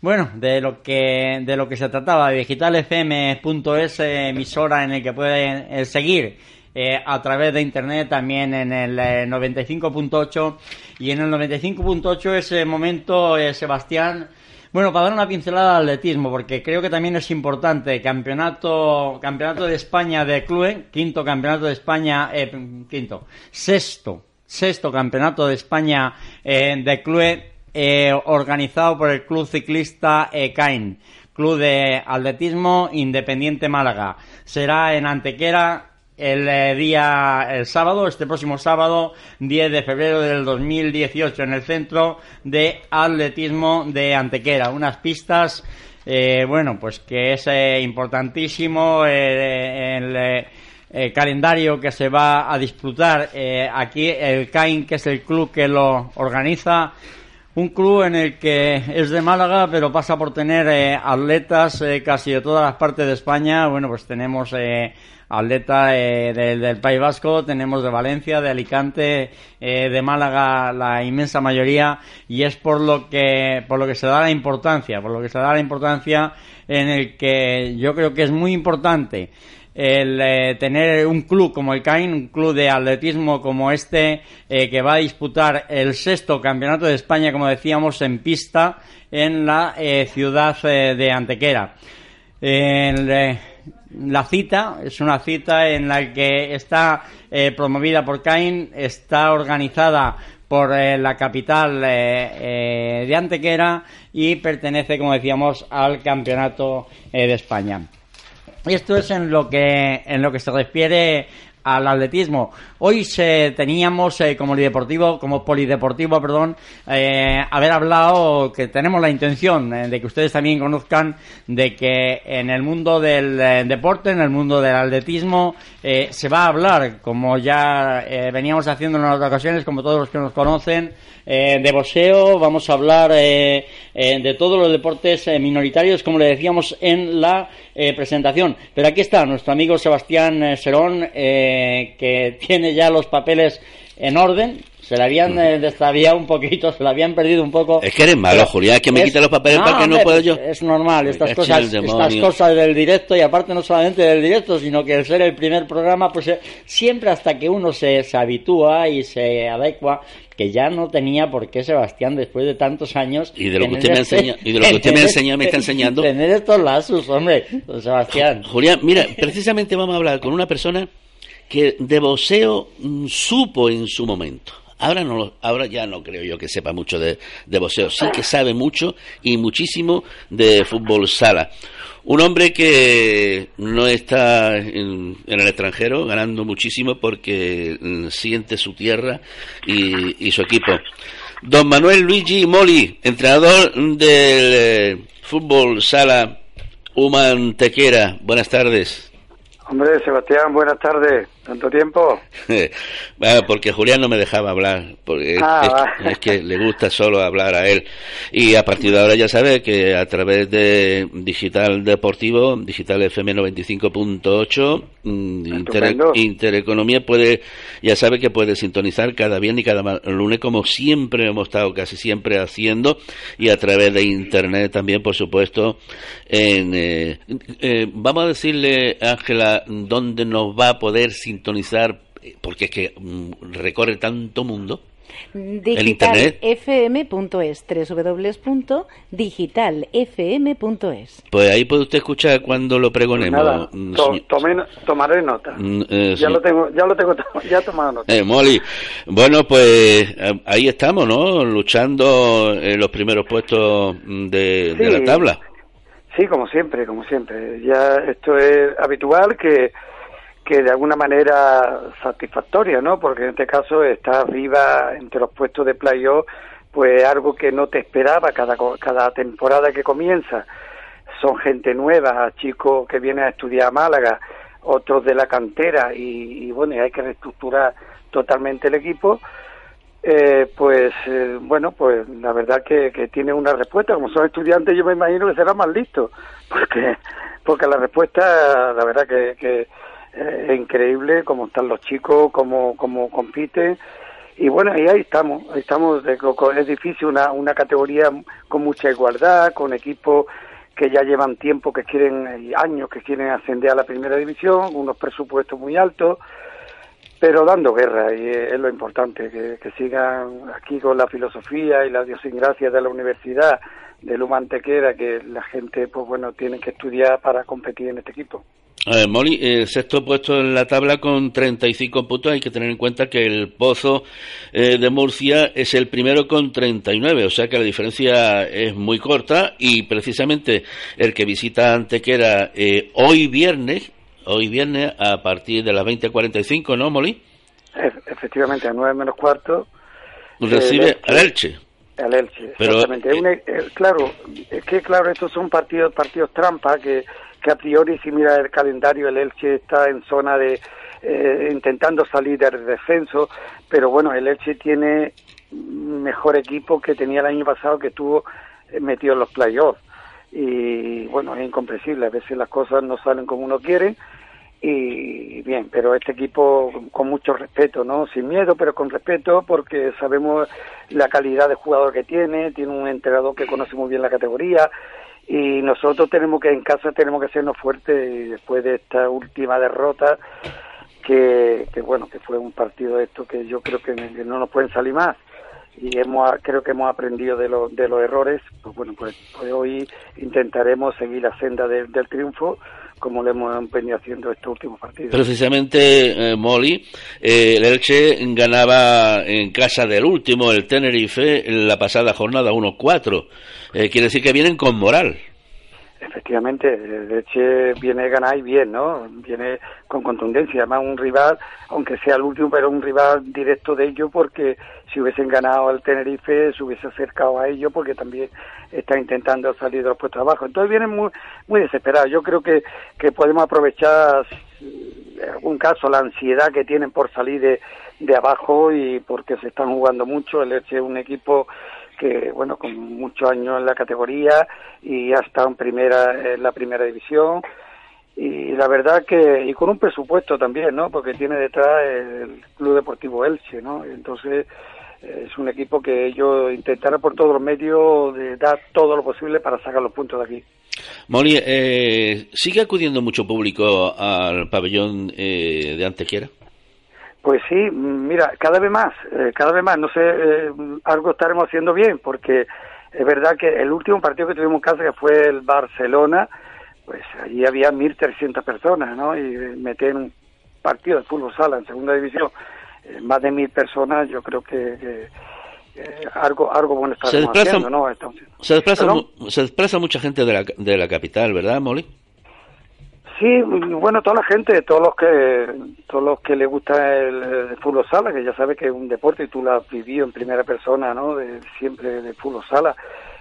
bueno, de lo que de lo que se trataba de digitalfm.es, emisora en el que pueden eh, seguir eh, a través de internet también en el eh, 95.8 y en el 95.8 ese momento, eh, Sebastián. Bueno, para dar una pincelada al atletismo, porque creo que también es importante, campeonato, campeonato de España de club, quinto campeonato de España, eh, quinto, sexto, sexto campeonato de España eh, de club, eh, organizado por el Club Ciclista eh, CAIN, Club de Atletismo Independiente Málaga. Será en Antequera el eh, día, el sábado, este próximo sábado, 10 de febrero del 2018, en el Centro de Atletismo de Antequera. Unas pistas, eh, bueno, pues que es eh, importantísimo eh, el eh, calendario que se va a disfrutar eh, aquí, el CAIN, que es el club que lo organiza. Un club en el que es de Málaga, pero pasa por tener atletas casi de todas las partes de España. Bueno, pues tenemos atletas eh, del, País Vasco, tenemos de Valencia, de Alicante, eh, de Málaga, la inmensa mayoría, y es por lo que por lo que se da la importancia, por lo que se da la importancia en el que yo creo que es muy importante el eh, tener un club como el CAIN, un club de atletismo como este, eh, que va a disputar el sexto campeonato de España, como decíamos, en pista en la ciudad de Antequera. La cita es una cita en la que está eh, promovida por CAIN, está organizada por eh, la capital eh, de Antequera y pertenece, como decíamos, al campeonato de España. Esto es en lo que en lo que se refiere al atletismo. Hoy se, teníamos eh, como polideportivo, como polideportivo, perdón, eh, haber hablado que tenemos la intención eh, de que ustedes también conozcan de que en el mundo del eh, deporte, en el mundo del atletismo, eh, se va a hablar, como ya eh, veníamos haciendo en otras ocasiones, como todos los que nos conocen, eh, de boxeo, vamos a hablar eh, eh, de todos los deportes eh, minoritarios, como le decíamos en la eh, presentación. Pero aquí está nuestro amigo Sebastián eh, Serón, eh, que tiene ya los papeles en orden. Se le habían eh, extraviado un poquito, se le habían perdido un poco. Es que eres malo, Julián, es que me es- quita los papeles No, para que no hombre, puedo yo. Es normal, estas cosas, estas cosas del directo y aparte no solamente del directo, sino que el ser el primer programa, pues eh, siempre hasta que uno se, se habitúa y se adecua, que ya no tenía por qué Sebastián después de tantos años. Y de lo que usted me este- enseña- y de lo que usted me enseña, me está [laughs] enseñando. Tener estos lazos, hombre, don Sebastián. Julián, mira, precisamente vamos a hablar con una persona que de boxeo mm, supo en su momento. Ahora no, lo- ahora ya no creo yo que sepa mucho de, de. Sí que sabe mucho y muchísimo de fútbol sala. Un hombre que no está en, en el extranjero ganando muchísimo porque mm, siente su tierra y, y su equipo. Don Manuel Luigi Moli, entrenador del eh, fútbol sala Humantequera. Buenas tardes. Hombre, Sebastián, buenas tardes. ¿Tanto tiempo? [laughs] Ah, porque Julián no me dejaba hablar, porque es- Ah, es, que le gusta solo hablar a él. Y a partir de ahora ya sabe que a través de Digital Deportivo, Digital FM 95.8, mm, Inter-. Intereconomía puede, ya sabe que puede sintonizar cada viernes y cada lunes como siempre hemos estado casi siempre haciendo y a través de Internet también, por supuesto, en, eh, eh, vamos a decirle, Ángela, dónde nos va a poder sintonizar, eh, porque es que mm, recorre tanto mundo. digitalfm.es www.digitalfm.es Pues ahí puede usted escuchar cuando lo pregonemos. Nada, mm, to- tomé- tomaré nota. Mm, eh, ya sí. lo tengo, ya lo tengo, ya he tomado nota. Eh, Molly, bueno, pues ahí estamos, ¿no? Luchando en los primeros puestos de, de la tabla. Sí, como siempre, como siempre. Ya esto es habitual que, que de alguna manera satisfactoria, ¿no? Porque en este caso está arriba entre los puestos de playoff, pues algo que no te esperaba cada, cada temporada que comienza. Son gente nueva, chicos que vienen a estudiar a Málaga, otros de la cantera y, y bueno, hay que reestructurar totalmente el equipo. Eh, pues eh, bueno, pues la verdad que, que tiene una respuesta. Como son estudiantes, yo me imagino que será más listo, [laughs] porque porque la respuesta, la verdad que, que eh, es increíble cómo están los chicos, cómo, cómo compiten. Y bueno, y ahí estamos, ahí estamos. Es difícil una, una categoría con mucha igualdad, con equipos que ya llevan tiempo, que quieren, años que quieren ascender a la primera división, unos presupuestos muy altos pero dando guerra y es lo importante que, que sigan aquí con la filosofía y la idiosincrasia de la universidad de Luma Antequera que la gente pues bueno tiene que estudiar para competir en este equipo Eh, Molly, el sexto puesto en la tabla con 35 puntos. Hay que tener en cuenta que el Pozo eh, de Murcia es el primero con 39, o sea que la diferencia es muy corta y precisamente el que visita Antequera eh, hoy viernes, hoy viernes a partir de las 20.45, ¿no, Molly? E- efectivamente a nueve menos cuarto Recibe al Elche. Al Elche Pero, exactamente. Es un- eh, claro es que claro estos son partidos partidos trampa que que a priori si mira el calendario el Elche está en zona de eh, intentando salir del descenso pero bueno el Elche tiene mejor equipo que tenía el año pasado que estuvo eh, metido en los playoffs y bueno es incomprensible a veces las cosas no salen como uno quiere y bien, pero este equipo con mucho respeto, ¿no? Sin miedo, pero con respeto porque sabemos la calidad de jugador que tiene, tiene un entrenador que conoce muy bien la categoría y nosotros tenemos que en casa tenemos que hacernos fuertes después de esta última derrota que, que bueno, que fue un partido de esto que yo creo que, no nos pueden salir más y hemos creo que hemos aprendido de, los de los errores pues bueno pues, pues hoy intentaremos seguir la senda del- del triunfo como lo hemos venido haciendo estos últimos partidos Precisamente, eh, Molly, eh, el Elche ganaba en casa del último, el Tenerife, en la pasada jornada 1-4. Eh, quiere decir que vienen con moral. Efectivamente, Leche viene a ganar y bien, ¿no? Viene con contundencia. Además, un rival, aunque sea el último, pero un rival directo de ellos, porque si hubiesen ganado al Tenerife, se hubiese acercado a ellos, porque también está intentando salir de los puestos abajo. Entonces, vienen muy, muy desesperados. Yo creo que, que podemos aprovechar, en algún caso, la ansiedad que tienen por salir de, de abajo y porque se están jugando mucho. El Leche es un equipo que bueno con muchos años en la categoría y ha estado en primera en la primera división. Y la verdad que y con un presupuesto también no porque tiene detrás el Club Deportivo Elche no entonces es un equipo que ellos intentarán por todos los medios de dar todo lo posible para sacar los puntos de aquí. Molly, eh, ¿sigue acudiendo mucho público al pabellón eh, de Antequera? Pues sí, mira, cada vez más, eh, cada vez más, no sé, eh, algo estaremos haciendo bien, porque es verdad que el último partido que tuvimos en casa, que fue el Barcelona, pues allí había 1.300 personas, ¿no? Y meter en un partido de fútbol sala en segunda división eh, más de 1.000 personas, yo creo que, que, eh, algo, algo bueno Se estaremos desplaza, haciendo, ¿no? Entonces, se, desplaza, se desplaza mucha gente de la, de la capital, ¿verdad, Molly? Sí, bueno, toda la gente, todos los que todos los que le gusta el, fútbol sala, que ya sabes que es un deporte y tú lo has vivido en primera persona, ¿no? De, siempre de fútbol sala.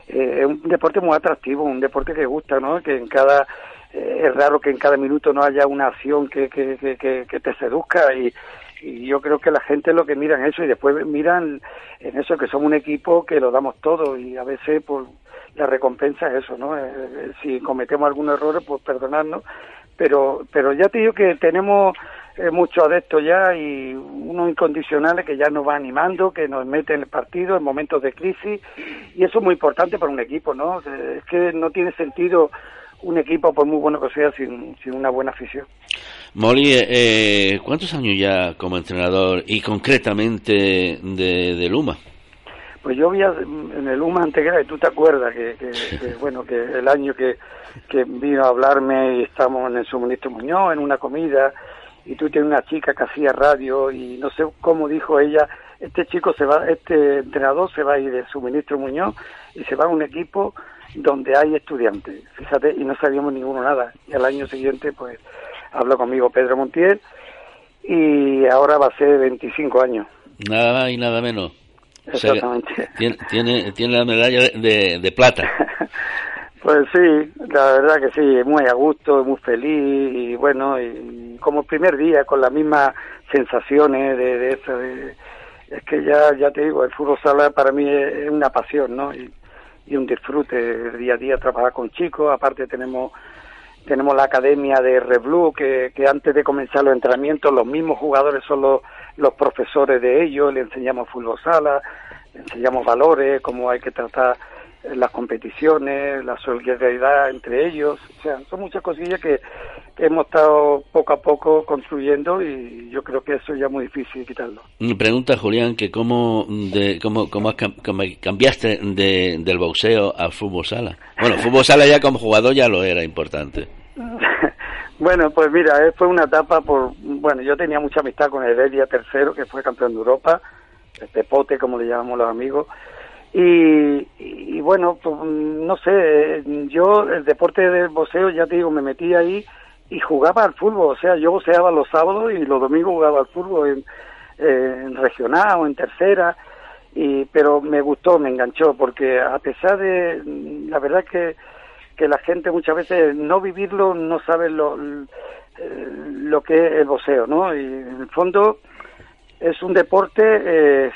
Eh, es un deporte muy atractivo, un deporte que gusta, ¿no? Que en cada eh, es raro que en cada minuto no haya una acción que que, que, te seduzca y, y yo creo que la gente lo que miran eso y después miran en eso que somos un equipo que lo damos todo y a veces pues la recompensa es eso, ¿no? Eh, si cometemos algún error, pues perdonarnos, pero pero ya te digo que tenemos eh, muchos adeptos ya y unos incondicionales que ya nos va animando, que nos meten en el partido en momentos de crisis y eso es muy importante para un equipo, ¿no? Eh, Es que no tiene sentido un equipo, por muy bueno que sea, sin, sin una buena afición. Molly, eh, ¿cuántos años ya como entrenador y concretamente de, de Luma? Pues yo vi en el Luma Antegrave, tú te acuerdas que, que, que, bueno, que el año que, que vino a hablarme y estamos en el suministro Muñoz, en una comida, y tú tienes una chica que hacía radio y no sé cómo dijo ella, este chico se va, este entrenador se va a ir de suministro Muñoz y se va a un equipo donde hay estudiantes, fíjate, y no sabíamos ninguno nada. Y al año siguiente, pues, habló conmigo Pedro Montiel y ahora va a ser 25 años. Nada más y nada menos. [laughs] Exactamente. tiene, tiene, tiene, la medalla de, de plata. [laughs] Pues sí, la verdad que sí, muy a gusto, muy feliz y bueno, y como el primer día con las mismas sensaciones de, de eso, de, es que ya ya te digo, el fútbol sala para mí es, una pasión, ¿no? Y, y un disfrute día a día trabajar con chicos, aparte tenemos tenemos la academia de Reblu que, que antes de comenzar los entrenamientos los mismos jugadores son los, los profesores de ellos, le enseñamos fútbol sala, le enseñamos valores, cómo hay que tratar las competiciones, la solidaridad entre ellos, o sea, son muchas cosillas que, hemos estado poco a poco construyendo y yo creo que eso ya es muy difícil quitarlo. Me pregunta Julián que cómo, de, cómo, cómo, cambiaste de, del boxeo al fútbol sala. Bueno, fútbol sala ya como jugador ya lo era importante. [laughs] bueno, pues mira, eh, fue una etapa por, bueno, yo tenía mucha amistad con Heredia tercero, que fue campeón de Europa, el Pepote, como le llamamos los amigos, y, y, bueno, pues, no sé, yo el deporte del boxeo, ya te digo, me metí ahí y jugaba al fútbol, o sea, yo boxeaba los sábados y los domingos jugaba al fútbol en, regional o en tercera, y, pero me gustó, me enganchó, porque a pesar de, la verdad que, que la gente muchas veces no vivirlo, no sabe lo, lo que es el boxeo, ¿no? Y en el fondo es un deporte... Eh,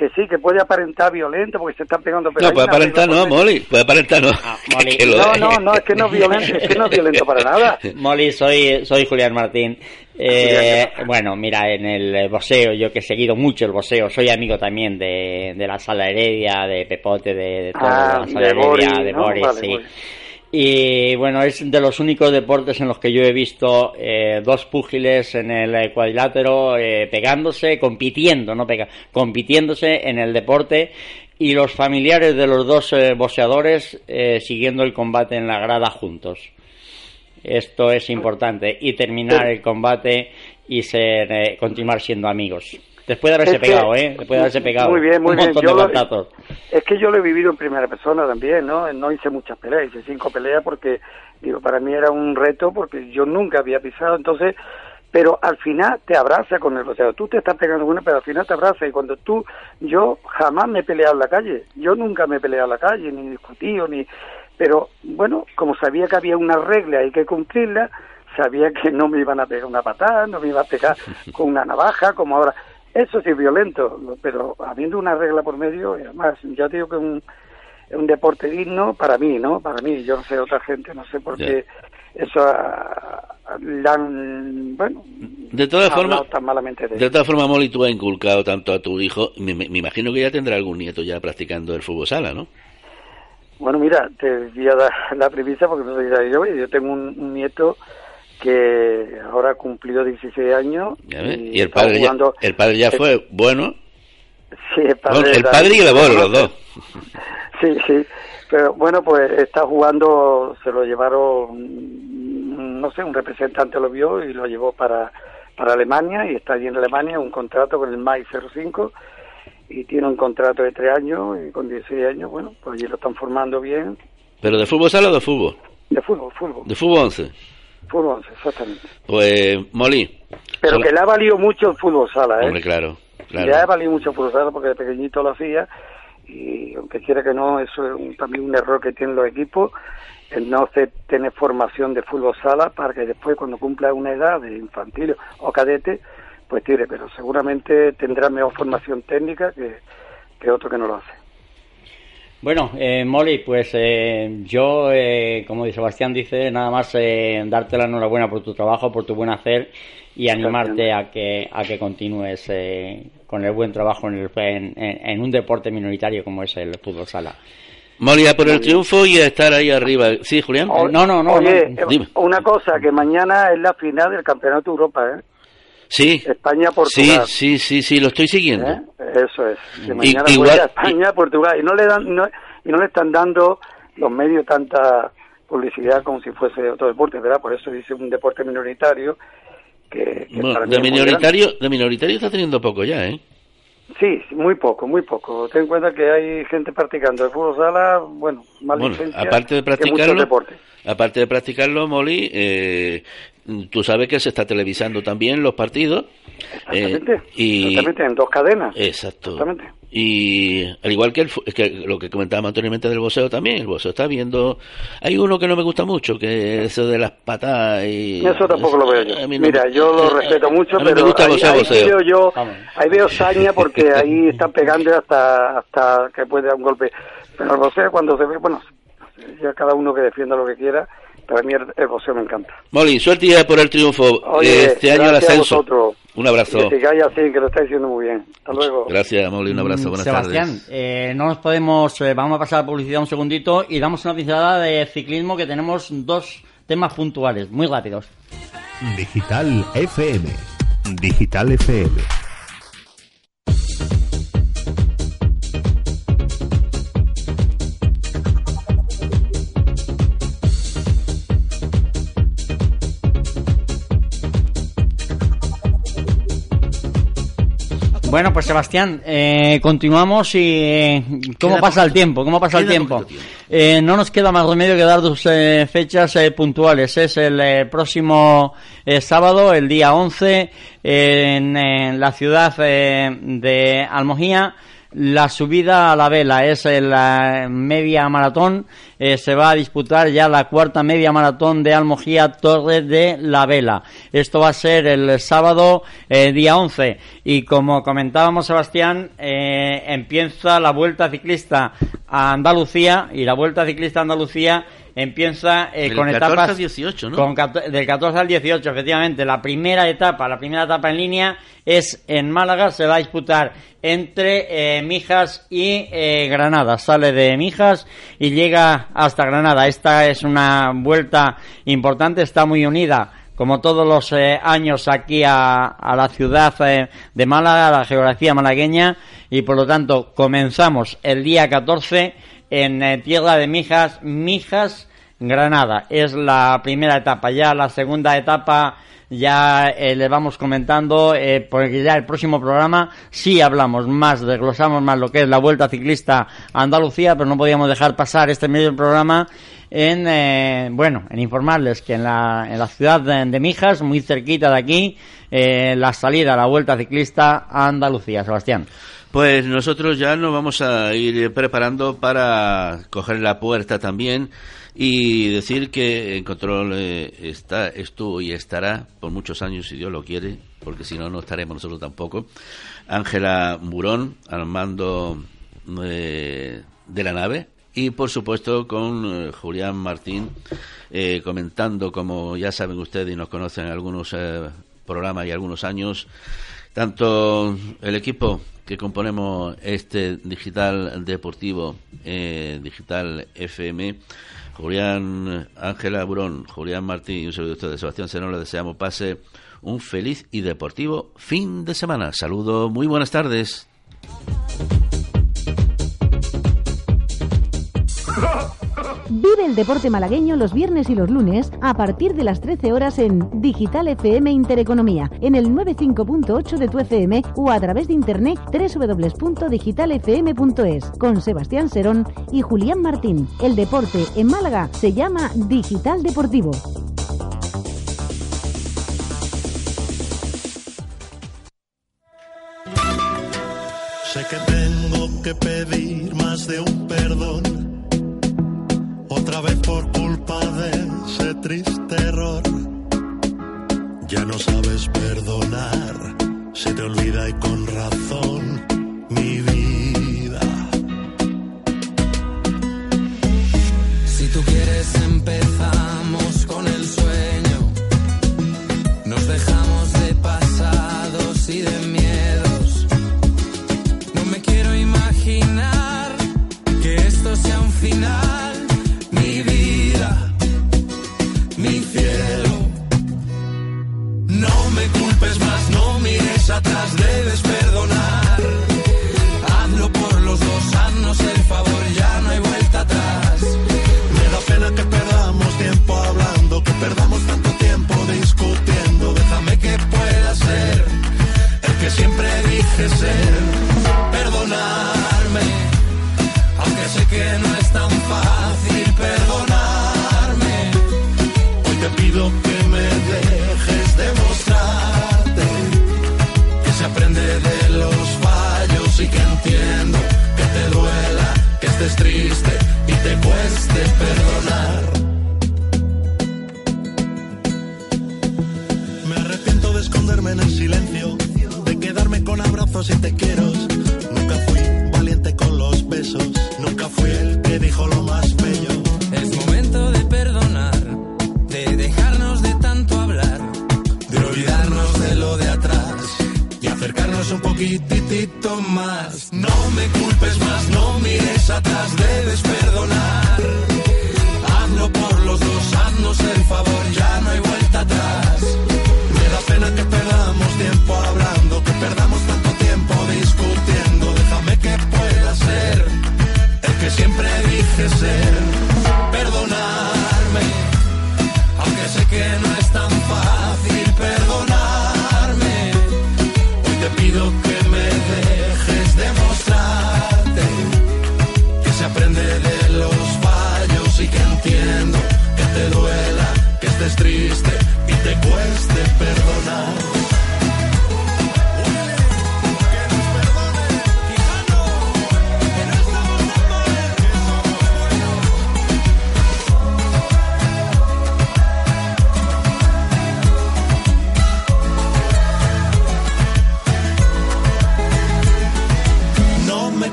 que sí, que puede aparentar violento porque se están pegando No, puede aparentar no, Molly, puede aparentar no. Ah, Molly. [laughs] no, no, no, es que no es violento, es que no es violento para nada. [laughs] Molly, soy, soy Julián Martín. Eh, bueno, mira, en el boxeo, yo que he seguido mucho el boxeo, soy amigo también de, de la Sala Heredia, de Pepote, de, de ah, la Sala Heredia, Boris, de ¿no? Boris, Vale, sí. Boris. Y bueno, es de los únicos deportes en los que yo he visto eh, dos púgiles en el cuadrilátero eh, pegándose, compitiendo, no pega, compitiéndose en el deporte y los familiares de los dos eh, boxeadores eh, siguiendo el combate en la grada juntos. Esto es importante y terminar el combate y ser, eh, continuar siendo amigos. Después de haberse Es que- pegado, ¿eh? Después de haberse pegado. Muy bien, muy un bien. montón Yo de lo-. Es que yo lo he vivido en primera persona también, ¿no? No hice muchas peleas, hice cinco peleas porque, digo, para mí era un reto porque yo nunca había pisado, entonces, pero al final te abraza con el, o sea, tú te estás pegando con una, pero al final te abraza y cuando tú, yo jamás me he peleado en la calle, yo nunca me he peleado en la calle, ni discutido, ni, pero bueno, como sabía que había una regla y hay que cumplirla, sabía que no me iban a pegar una patada, no me iban a pegar [laughs] con una navaja, como ahora. Eso sí es violento, pero habiendo una regla por medio, y además, te digo que es un, un deporte digno para mí, ¿no? Para mí, yo no sé, otra gente, no sé por qué eso la han, bueno, De todas formas, tan malamente de, de todas formas, Molly, tú has inculcado tanto a tu hijo, me, me- me imagino que ya tendrá algún nieto ya practicando el fútbol sala, ¿no? Bueno, mira, te voy a dar [laughs] la premisa porque no sé si yo, yo tengo un, un nieto que ahora cumplió 16 años y, Y el padre ya, el padre ya fue bueno. Sí, el padre, Bueno, el padre y el abuelo, los dos. [laughs] Sí, sí. Pero bueno, pues está jugando, se lo llevaron, no sé, un representante lo vio y lo llevó para, para Alemania y está allí en Alemania un contrato con el MAI 05 y tiene un contrato de tres años y con 16 años, bueno, pues allí lo están formando bien. ¿Pero de fútbol sala o de fútbol? De fútbol, fútbol, De fútbol 11. Fútbol, exactamente. Pues, Molly. Pero que le ha valido mucho el fútbol sala, ¿eh? Hombre, claro. claro. Le ha valido mucho el fútbol sala porque de pequeñito lo hacía y aunque quiera que no, eso es un- también un error que tienen los equipos, el no tener formación de fútbol sala para que después cuando cumpla una edad de infantil o cadete, pues tire, pero seguramente tendrá mejor formación técnica que, que otro que no lo hace. Bueno, eh, Molly, pues eh, yo, eh, como Sebastián dice, nada más eh, darte la enhorabuena por tu trabajo, por tu buen hacer y animarte a que a que continúes eh, con el buen trabajo en, el- en, un deporte minoritario como es el fútbol sala. Molia por el triunfo y a estar ahí arriba. Sí, Julián. O- Oye, eh, una cosa, que mañana es la final del Campeonato de Europa, ¿eh? Sí. Sí, España-Portugal. sí, sí, sí, lo estoy siguiendo. ¿eh? Eso es. Y- igual- España, Portugal. Y no le dan, no, y no le están dando los medios tanta publicidad como si fuese otro deporte, ¿verdad? Por eso dice un deporte minoritario que, que Bueno, para de minoritario, de minoritario está teniendo poco ya, ¿eh? Sí, sí, muy poco, muy poco. Ten en cuenta que hay gente practicando el fútbol sala, bueno, más Bueno, licencia aparte de practicarlo, aparte de practicarlo, Molly, eh, tú sabes que se está televisando también los partidos. eh, Exactamente, y, exactamente, en dos cadenas. Exacto. Exactamente. Y al igual que, el, que lo que comentábamos anteriormente del boxeo también, el boxeo está viendo... Hay uno que no me gusta mucho, que es eso de las patadas y... Eso tampoco lo veo yo. No Mira, me- yo lo eh, respeto mucho, a mí me pero gusta el ahí, boxeo, ahí boxeo. veo yo, ahí veo saña porque ahí están pegando hasta hasta que puede dar un golpe. Pero el boxeo cuando se ve, bueno, ya cada uno que defienda lo que quiera, pero a mí el, el boxeo me encanta. Molly, suerte ya por el triunfo. Oye, este año el gracias a ascenso. Un abrazo. Que sigáis así, que lo estáis haciendo muy bien. Hasta luego. Gracias, Molly. Un abrazo. Buenas Sebastián, tardes. eh, no nos podemos, eh, vamos a pasar a publicidad un segundito y damos una pincelada de ciclismo que tenemos dos temas puntuales, muy rápidos. Digital FM. Digital FM. Bueno, pues Sebastián, eh, continuamos y eh, ¿cómo Queda pasa el tiempo? ¿Cómo pasa el tiempo? Eh, no nos queda más remedio que dar dos eh, fechas eh, puntuales. Es el eh, próximo sábado, el día 11, en, en la ciudad eh, de Almojía. La subida a la vela es la media maratón. Eh, se va a disputar ya la cuarta media maratón de Almojía Torre de la Vela. Esto va a ser el sábado eh, día 11. Y como comentábamos, Sebastián, eh, empieza la vuelta ciclista a Andalucía. Y la vuelta ciclista a Andalucía empieza eh, con 14 etapas al 18, ¿no? con del 14 al 18 efectivamente. La primera etapa la primera etapa en línea es en Málaga. Se va a disputar entre eh, Mijas y eh, Granada. Sale de Mijas y llega hasta Granada. Esta es una vuelta importante. Está muy unida como todos los eh, años aquí a, a la ciudad eh, de Málaga, a la geografía malagueña, y por lo tanto comenzamos el día 14 en eh, Tierra de Mijas, Mijas, Granada. Es la primera etapa. Ya la segunda etapa ya eh, le vamos comentando, eh, porque ya el próximo programa sí hablamos más, desglosamos más lo que es la Vuelta Ciclista a Andalucía, pero no podíamos dejar pasar este medio programa en, eh, bueno, en informarles que en la, en la ciudad de, de Mijas, muy cerquita de aquí, eh, la salida a la Vuelta Ciclista a Andalucía. Sebastián. Pues nosotros ya nos vamos a ir preparando para coger la puerta también y decir que en control eh, está, estuvo y estará por muchos años si Dios lo quiere, porque si no, no estaremos nosotros tampoco. Ángela Murón al mando eh, de la nave y por supuesto con eh, Julián Martín eh, comentando, como ya saben ustedes y nos conocen algunos eh, programas y algunos años, tanto el equipo que componemos este digital deportivo, eh, digital FM, Julián Ángela Burón, Julián Martín y un saludo de Sebastián Senón, les deseamos pase un feliz y deportivo fin de semana. Saludo, muy buenas tardes. [laughs] Vive el deporte malagueño los viernes y los lunes a partir de las 13 horas en Digital FM Intereconomía, en el 95.8 de tu FM o a través de internet www.digitalfm.es con Sebastián Serón y Julián Martín. El deporte en Málaga se llama Digital Deportivo. Sé que tengo que pedir más de un Ya no sabes perdonar, se te olvida y con razón mi vida. Si tú quieres empezamos con el sueño. Nos dejamos de pasados y de miedos. No me quiero imaginar que esto sea un final.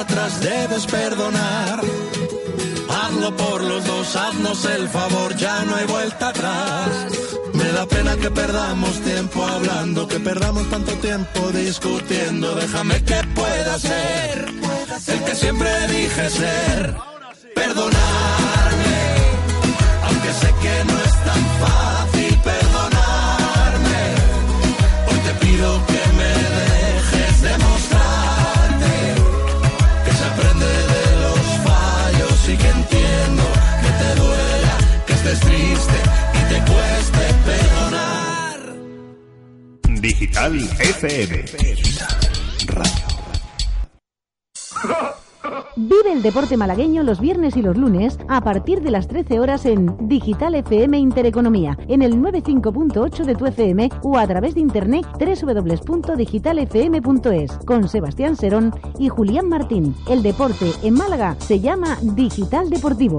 Atrás, debes perdonar. Hazlo por los dos, haznos el favor, ya no hay vuelta atrás. Me da pena que perdamos tiempo hablando, que perdamos tanto tiempo discutiendo. Déjame que pueda ser el que siempre dije ser. Perdonarme, estés triste y te cueste perdonar. Digital FM. Vive el deporte malagueño los viernes y los lunes a partir de las 13 horas en Digital FM Intereconomía, en el 95.8 de tu FM o a través de internet www.digitalfm.es con Sebastián Serón y Julián Martín. El deporte en Málaga se llama Digital Deportivo.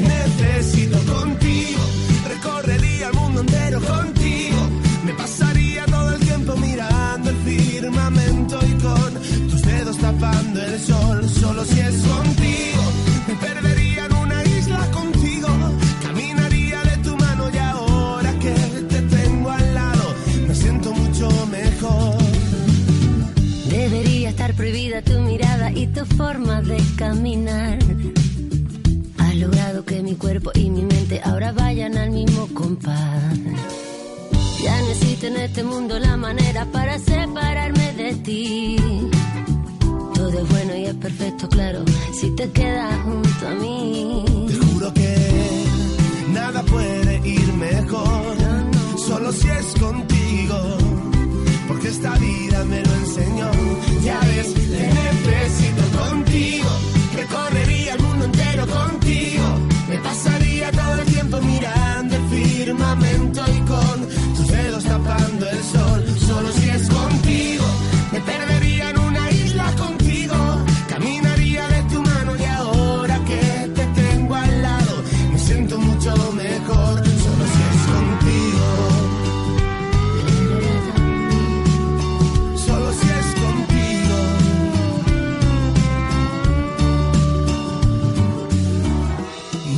Necesito contigo. Recorrería el mundo entero contigo. Me pasaría todo el tiempo mirando el firmamento y con tus dedos tapando el sol. Solo si es contigo. Ahora vayan al mismo compás. Ya necesito en este mundo la manera para separarme de ti. Todo es bueno y es perfecto, claro, si te quedas junto a mí. Te juro que nada puede ir mejor, solo si es contigo, porque esta vida me lo enseñó. Ya ves, te necesito contigo, recorrería el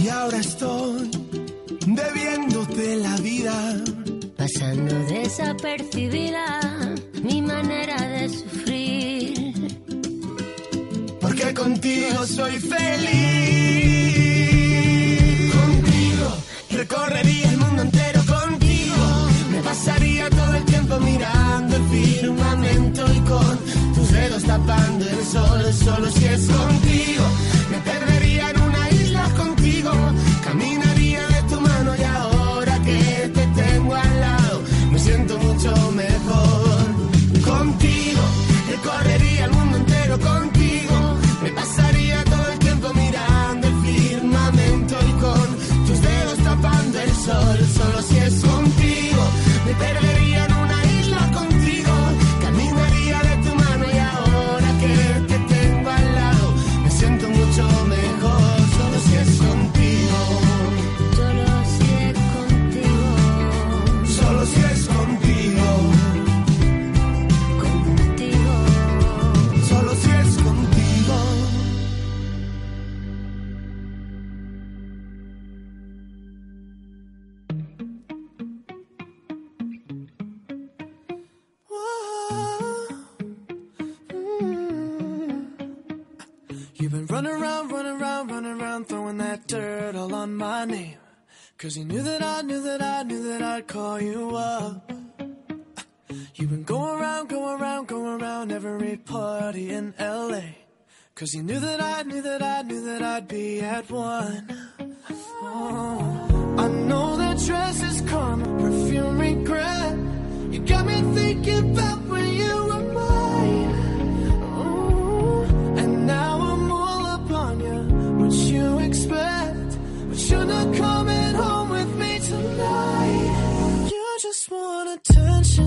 Y ahora estoy debiéndote la vida. Pasando desapercibida mi manera de sufrir. Porque contigo soy feliz. Contigo recorrería el mundo entero contigo. Me pasaría todo el tiempo mirando el firmamento y con tus dedos tapando el sol. Solo si es contigo. Siento mucho that dirt all on my name. Cause you knew that I knew that I knew that I'd call you up. You've been going around, going around, going around every party in LA. Cause you knew that I knew that I knew that I'd be at one. Oh, I know that dress is karma, perfume regret. You got me thinking about when you were mine. Ooh, and now expect? But you're not coming home with me tonight. You just want attention.